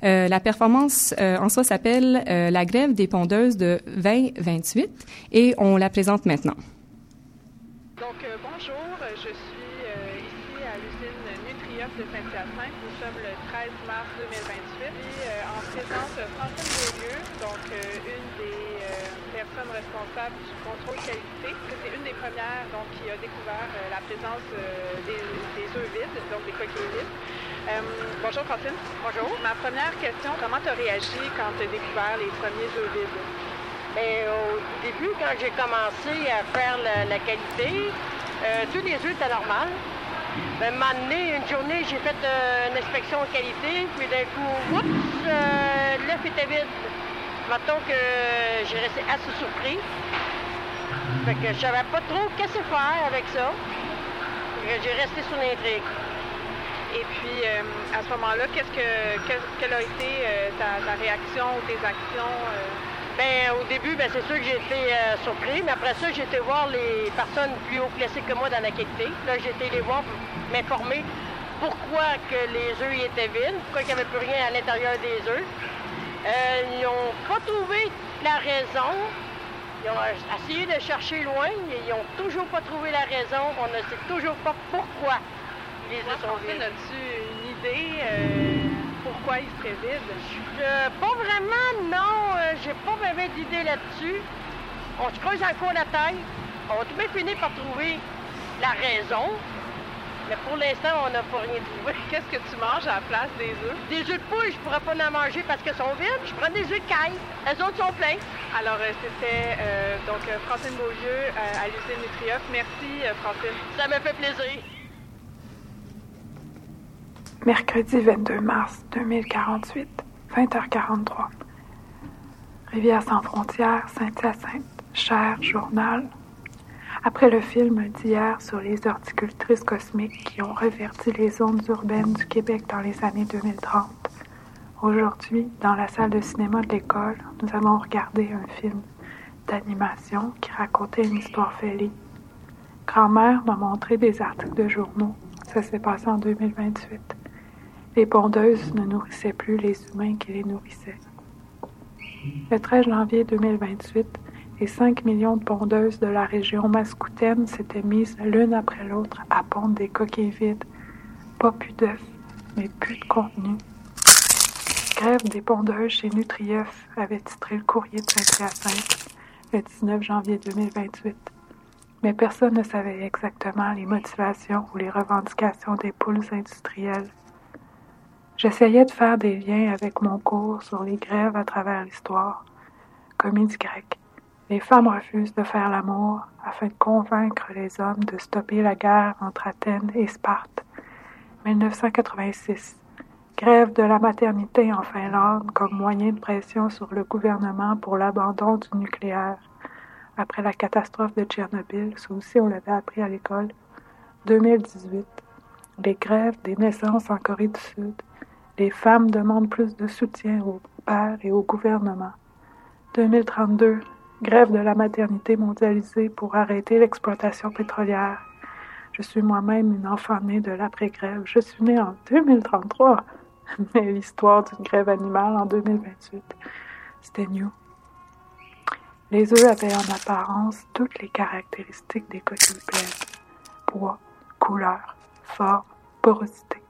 Euh, la performance euh, en soi s'appelle La grève des pondeuses de 2028 et on la présente maintenant. Donc, bonjour, je suis ici à l'usine Nutrioff de Saint-Hyacinthe. Nous sommes le 13 mars 2028. Puis, euh, en présence de Francine Beaulieu, donc une des personnes responsables du contrôle qualité. C'est une des premières donc, qui a découvert euh, la présence euh, des, des œufs vides, donc des coquilles vides. Euh, bonjour Francine. Bonjour. Ma première question, comment tu as réagi quand tu as découvert les premiers œufs vides? Ben, au début, quand j'ai commencé à faire la, la qualité, euh, tous les œufs étaient normaux. Ben, un moment donné, une journée, j'ai fait euh, une inspection qualité, puis d'un coup, oups, l'œuf était vide. Mettons que j'ai resté assez surpris. Fait que savais pas trop qu'est-ce faire avec ça. J'ai resté sur l'intrigue. Et puis, euh, à ce moment-là, qu'est-ce que, que- quelle a été euh, ta, réaction ou tes actions? euh? Ben, au début, ben, c'est sûr que j'ai été surpris, mais après ça, j'ai été voir les personnes plus haut placées que moi dans la qualité. Là, j'ai été les voir pour m'informer pourquoi que les œufs étaient vides, pourquoi il n'y avait plus rien à l'intérieur des œufs. Euh, ils n'ont pas trouvé la raison. Ils ont essayé de chercher loin, mais ils n'ont toujours pas trouvé la raison. On ne sait toujours pas pourquoi les œufs sont Francine, vides. as-tu une idée euh, pourquoi ils seraient vides? Euh, pas vraiment, non. Euh, j'ai pas vraiment d'idée là-dessus. On se creuse encore la tête. On va tout bien finir par trouver la raison. Mais pour l'instant, on n'a pas rien trouvé. Qu'est-ce que tu manges à la place des œufs? Des œufs de poule, je pourrais pas en manger parce qu'elles sont vides. Je prends des œufs de caille. Les autres sont pleins. Alors, euh, c'était euh, donc euh, Francine Beaulieu euh, à l'usine Nutrioff. Merci, euh, Francine. Ça me fait plaisir. Mercredi 22 mars 2048, 20h43. Rivière sans frontières, Saint-Hyacinthe. Cher journal. Après le film d'hier sur les horticultrices cosmiques qui ont reverti les zones urbaines du Québec dans les années 2030, aujourd'hui, dans la salle de cinéma de l'école, nous avons regardé un film d'animation qui racontait une histoire fêlée. Grand-mère m'a montré des articles de journaux. Ça s'est passé en 2028. Les pondeuses ne nourrissaient plus les humains qui les nourrissaient. Le 13 janvier 2028, et 5 millions de pondeuses de la région mascoutaine s'étaient mises l'une après l'autre à pondre des coquilles vides. Pas plus d'œufs, mais plus de contenu. Grève des pondeuses chez Nutrieuf avait titré le courrier de Saint-Hyacinthe le 19 janvier 2028. Mais personne ne savait exactement les motivations ou les revendications des poules industrielles. J'essayais de faire des liens avec mon cours sur les grèves à travers l'histoire. Comédie grecque. Les femmes refusent de faire l'amour afin de convaincre les hommes de stopper la guerre entre Athènes et Sparte. 1986. Grève de la maternité en Finlande comme moyen de pression sur le gouvernement pour l'abandon du nucléaire. Après la catastrophe de Tchernobyl, ça aussi on l'avait appris à l'école. 2018. Les grèves des naissances en Corée du Sud. Les femmes demandent plus de soutien aux pères et au gouvernement. 2032. Grève de la maternité mondialisée pour arrêter l'exploitation pétrolière. Je suis moi-même une enfant née de l'après-grève. Je suis née en 2033, mais l'histoire d'une grève animale en 2028, c'était new. Les œufs avaient en apparence toutes les caractéristiques des coquilles. Poids, couleur, forme, porosité.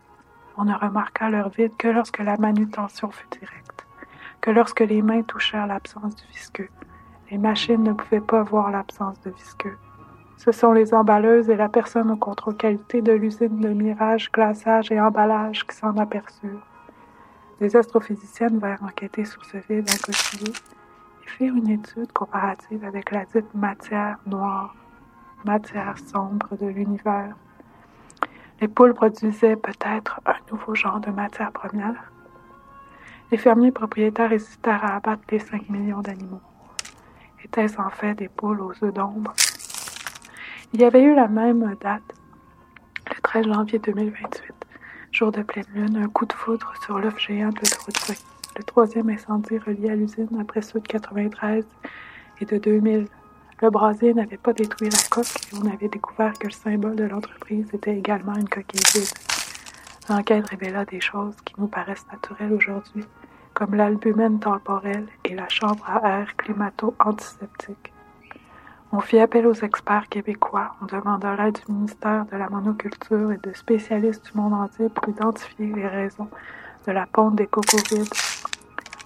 On ne remarqua leur vide que lorsque la manutention fut directe, que lorsque les mains touchèrent l'absence du visqueux. Les machines ne pouvaient pas voir l'absence de visqueux. Ce sont les emballeuses et la personne au contrôle qualité de l'usine de mirage, glaçage et emballage qui s'en aperçurent. Des astrophysiciennes vinrent enquêter sur ce vide incochillé et firent une étude comparative avec la dite matière noire, matière sombre de l'univers. Les poules produisaient peut-être un nouveau genre de matière première. Les fermiers propriétaires hésitèrent à abattre les 5 millions d'animaux. Étaient-ce en fait des poules aux œufs d'ombre? Il y avait eu la même date, le 13 janvier 2028, jour de pleine lune, un coup de foudre sur l'œuf géant de l'autoroute le troisième incendie relié à l'usine après ceux de 93 et de 2000. Le brasier n'avait pas détruit la coque et on avait découvert que le symbole de l'entreprise était également une coquille vide. L'enquête révéla des choses qui nous paraissent naturelles aujourd'hui, comme l'albumène temporel et la chambre à air climato-antiseptique. On fit appel aux experts québécois, on demanda l'aide du ministère de la monoculture et de spécialistes du monde entier pour identifier les raisons de la ponte des cocos vides.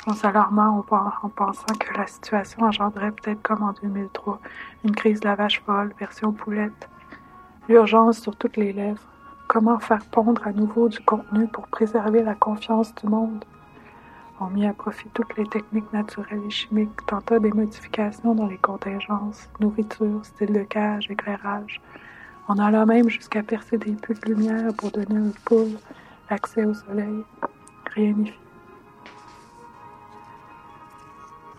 On s'alarma en pensant que la situation engendrait peut-être comme en 2003 une crise de la vache folle, version poulette. L'urgence sur toutes les lèvres. Comment faire pondre à nouveau du contenu pour préserver la confiance du monde? On mit à profit toutes les techniques naturelles et chimiques, tenta des modifications dans les contingences, nourriture, style de cage, éclairage. On alla même jusqu'à percer des puits de lumière pour donner aux poules l'accès au soleil. Rien n'y fit.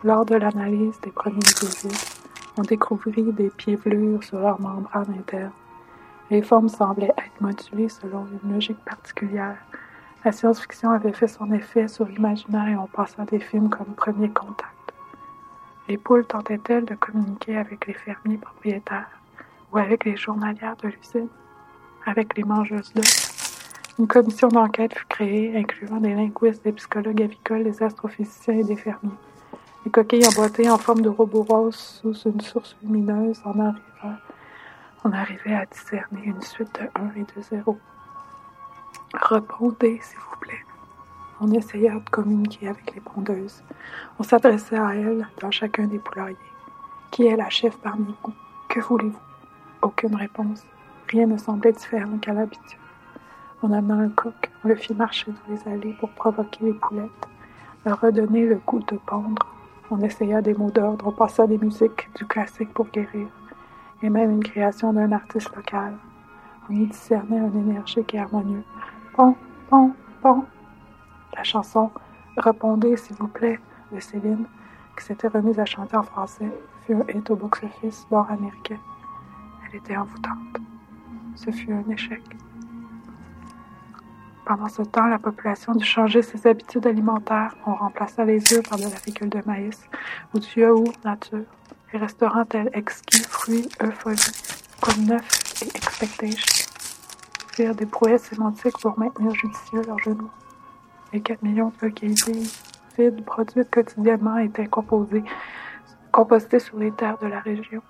Lors de l'analyse des premiers visites, on découvrit des piévelures sur leur membrane interne. Les formes semblaient être modulées selon une logique particulière. La science-fiction avait fait son effet sur l'imaginaire et on passa des films comme Premier Contact. Les poules tentaient-elles de communiquer avec les fermiers propriétaires ou avec les journalières de l'usine, avec les mangeuses d'œufs? Une commission d'enquête fut créée, incluant des linguistes, des psychologues avicoles, des astrophysiciens et des fermiers. Les coquilles emboîtées en forme de robot rose sous une source lumineuse en arrivant. On arrivait à discerner une suite de 1 et de 0. Répondez, s'il vous plaît. On essaya de communiquer avec les pondeuses. On s'adressait à elles dans chacun des poulaillers. Qui est la chef parmi vous? Que voulez-vous? Aucune réponse. Rien ne semblait différent qu'à l'habitude. On amena un coq, on le fit marcher dans les allées pour provoquer les poulettes, leur redonner le goût de pondre. On essaya des mots d'ordre, on passa des musiques, du classique pour guérir, et même une création d'un artiste local. On y discernait un énergique et harmonieux. Pon. La chanson Répondez, s'il vous plaît, de Céline, qui s'était remise à chanter en français, fut un hit au box-office nord-américain. Elle était envoûtante. Ce fut un échec. Pendant ce temps, la population dut changer ses habitudes alimentaires. On remplaça les œufs par de la fécule de maïs ou du yaourt nature. Les restaurants tels Exquis, Fruits, Euphorie, comme Neuf et Expectation des prouesses sémantiques pour maintenir judicieux leurs genoux. Les 4 millions de coquilles vides produites quotidiennement étaient composées composté sur les terres de la région.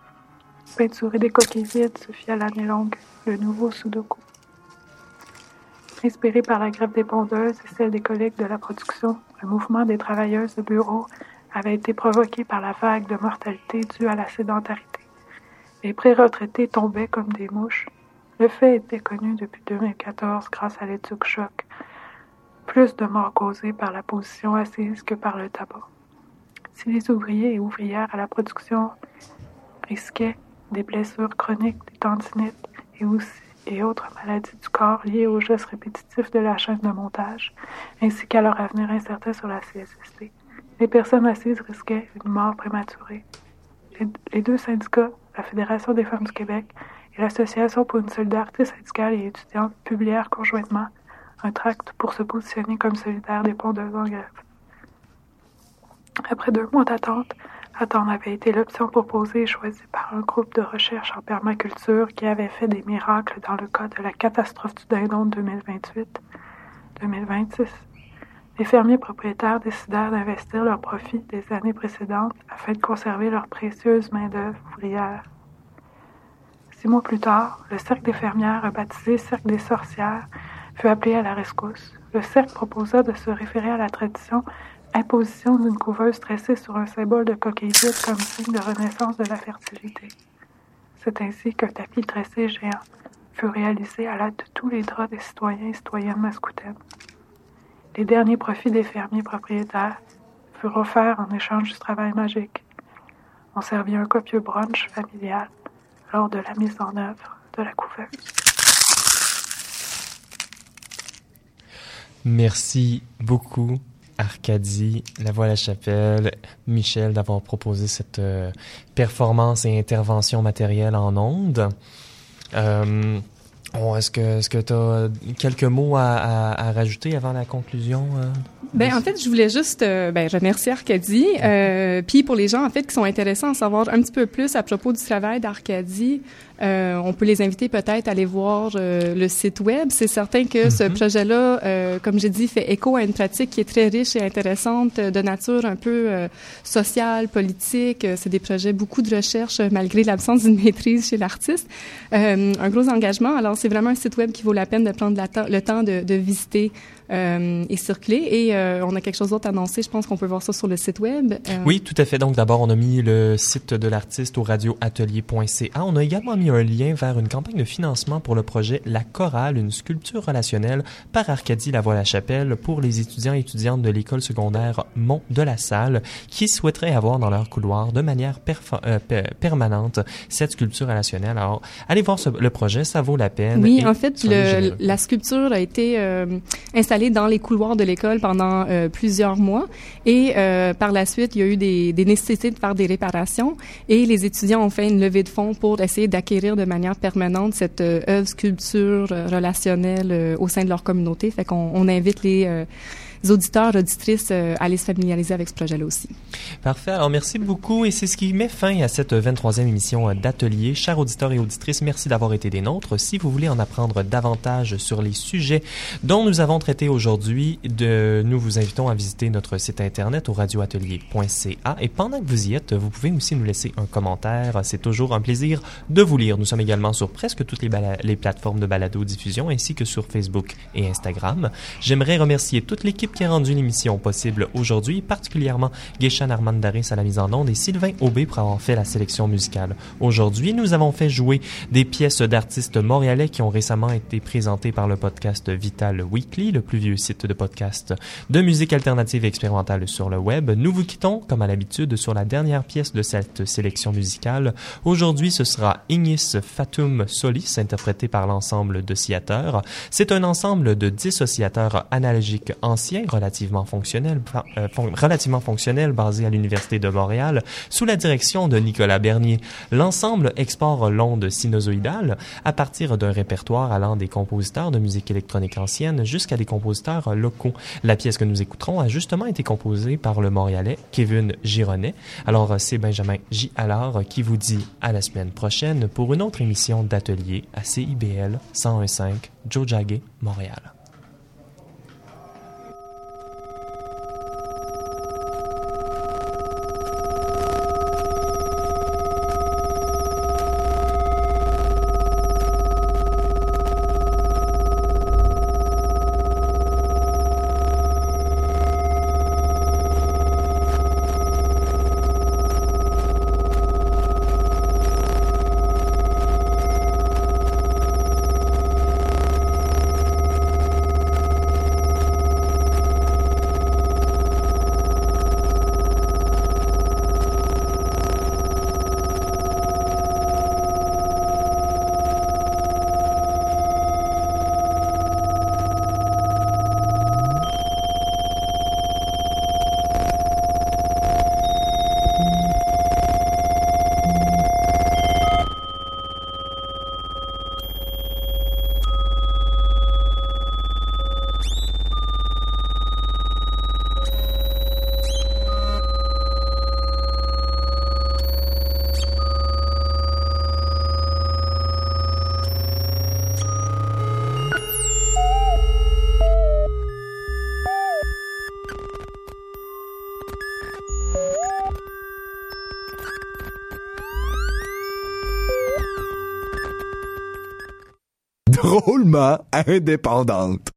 Peinturer des coquilles vides se fit à l'année longue, le nouveau Sudoku. Inspiré par la grève des pondeuses et celle des collègues de la production, le mouvement des travailleuses de bureau avait été provoqué par la vague de mortalité due à la sédentarité. Les pré-retraités tombaient comme des mouches. Le fait était connu depuis 2014 grâce à l'étude choc. Plus de morts causées par la position assise que par le tabac. Si les ouvriers et ouvrières à la production risquaient des blessures chroniques, des tendinites et autres maladies du corps liées aux gestes répétitifs de la chaîne de montage, ainsi qu'à leur avenir incertain sur la CSST. Les personnes assises risquaient une mort prématurée. Les, deux syndicats, la Fédération des femmes du Québec l'Association pour une solidarité syndicale et étudiante, publièrent conjointement un tract pour se positionner comme solidaire des pondeuses en grève. Après deux mois d'attente, Attendre avait été l'option proposée et choisie par un groupe de recherche en permaculture qui avait fait des miracles dans le cas de la catastrophe du dindon de 2028-2026. Les fermiers propriétaires décidèrent d'investir leurs profits des années précédentes afin de conserver leur précieuse main-d'œuvre ouvrière. Six mois plus tard, le cercle des fermières, baptisé Cercle des sorcières, fut appelé à la rescousse. Le cercle proposa de se référer à la tradition Imposition d'une couveuse tressée sur un symbole de coquille comme signe de renaissance de la fertilité. C'est ainsi qu'un tapis tressé géant fut réalisé à l'aide de tous les draps des citoyens et citoyennes mascoutaines. Les derniers profits des fermiers propriétaires furent offerts en échange du travail magique. On servit un copieux brunch familial lors de la mise en œuvre de la couveuse. Merci beaucoup Arcadie, La Voix à la Chapelle, Michel d'avoir proposé cette euh, performance et intervention matérielle en ondes. Euh, est-ce que est-ce que tu as quelques mots à, rajouter avant la conclusion? Euh, ben en fait, je voulais juste ben, remercier Arcadie. puis pour les gens en fait qui sont intéressés à en savoir un petit peu plus à propos du travail d'Arcadie, euh, on peut les inviter peut-être à aller voir euh, le site web. C'est certain que ce mhm. projet-là, euh, comme j'ai dit, fait écho à une pratique qui est très riche et intéressante de nature un peu sociale, politique. C'est des projets, beaucoup de recherche malgré l'absence d'une maîtrise chez l'artiste. un gros engagement. Alors, c'est vraiment un site web qui vaut la peine de prendre le temps de, de visiter euh, et circuler. Et euh, on a quelque chose d'autre à annoncer. Je pense qu'on peut voir ça sur le site web. Euh, oui, tout à fait. Donc d'abord, on a mis le site de l'artiste au radioatelier.ca. On a également mis un lien vers une campagne de financement pour le projet La Chorale, une sculpture relationnelle par Arcadie Lavoie-la-Chapelle pour les étudiants et étudiantes de l'école secondaire Mont de la Salle qui souhaiteraient avoir dans leur couloir de manière permanente cette sculpture relationnelle. Alors, allez voir le projet, ça vaut la peine. Oui, en fait, le, la sculpture a été installée dans les couloirs de l'école pendant euh, plusieurs mois. Et euh, par la suite, il y a eu des, des, nécessités de faire des réparations. Et les étudiants ont fait une levée de fonds pour essayer d'acquérir de manière permanente cette euh, œuvre sculpture relationnelle au sein de leur communauté. Fait qu'on on invite les auditeurs, auditrices euh, se familiariser avec ce projet-là aussi. Parfait. Alors, merci beaucoup. Et c'est ce qui met fin à cette 23e émission d'Atelier. Chers auditeurs et auditrices, merci d'avoir été des nôtres. Si vous voulez en apprendre davantage sur les sujets dont nous avons traité aujourd'hui, nous vous invitons à visiter notre site internet au radioatelier.ca. Et pendant que vous y êtes, vous pouvez aussi nous laisser un commentaire. C'est toujours un plaisir de vous lire. Nous sommes également sur presque toutes les, les plateformes de balado-diffusion ainsi que sur Facebook et Instagram. J'aimerais remercier toute l'équipe qui a rendu l'émission possible aujourd'hui, particulièrement Guéchan Armandaris à la mise en onde et Sylvain Aubé pour avoir fait la sélection musicale. Aujourd'hui, nous avons fait jouer des pièces d'artistes montréalais qui ont récemment été présentées par le podcast Vital Weekly, le plus vieux site de podcast de musique alternative et expérimentale sur le web. Nous vous quittons, comme à l'habitude, sur la dernière pièce de cette sélection musicale. Aujourd'hui, ce sera Ignis Fatum Solis, interprété par l'ensemble de. C'est un ensemble de dix oscillateurs analogiques anciens relativement fonctionnel, euh, relativement fonctionnel basé à l'Université de Montréal sous la direction de Nicolas Bernier. L'ensemble explore l'onde sinusoïdale à partir d'un répertoire allant des compositeurs de musique électronique ancienne jusqu'à des compositeurs locaux. La pièce que nous écouterons a justement été composée par le Montréalais Kevin Gironet. Alors c'est Benjamin J. Allard qui vous dit à la semaine prochaine pour une autre émission d'atelier à CIBL 101.5 Joe Jagger, Montréal. indépendante.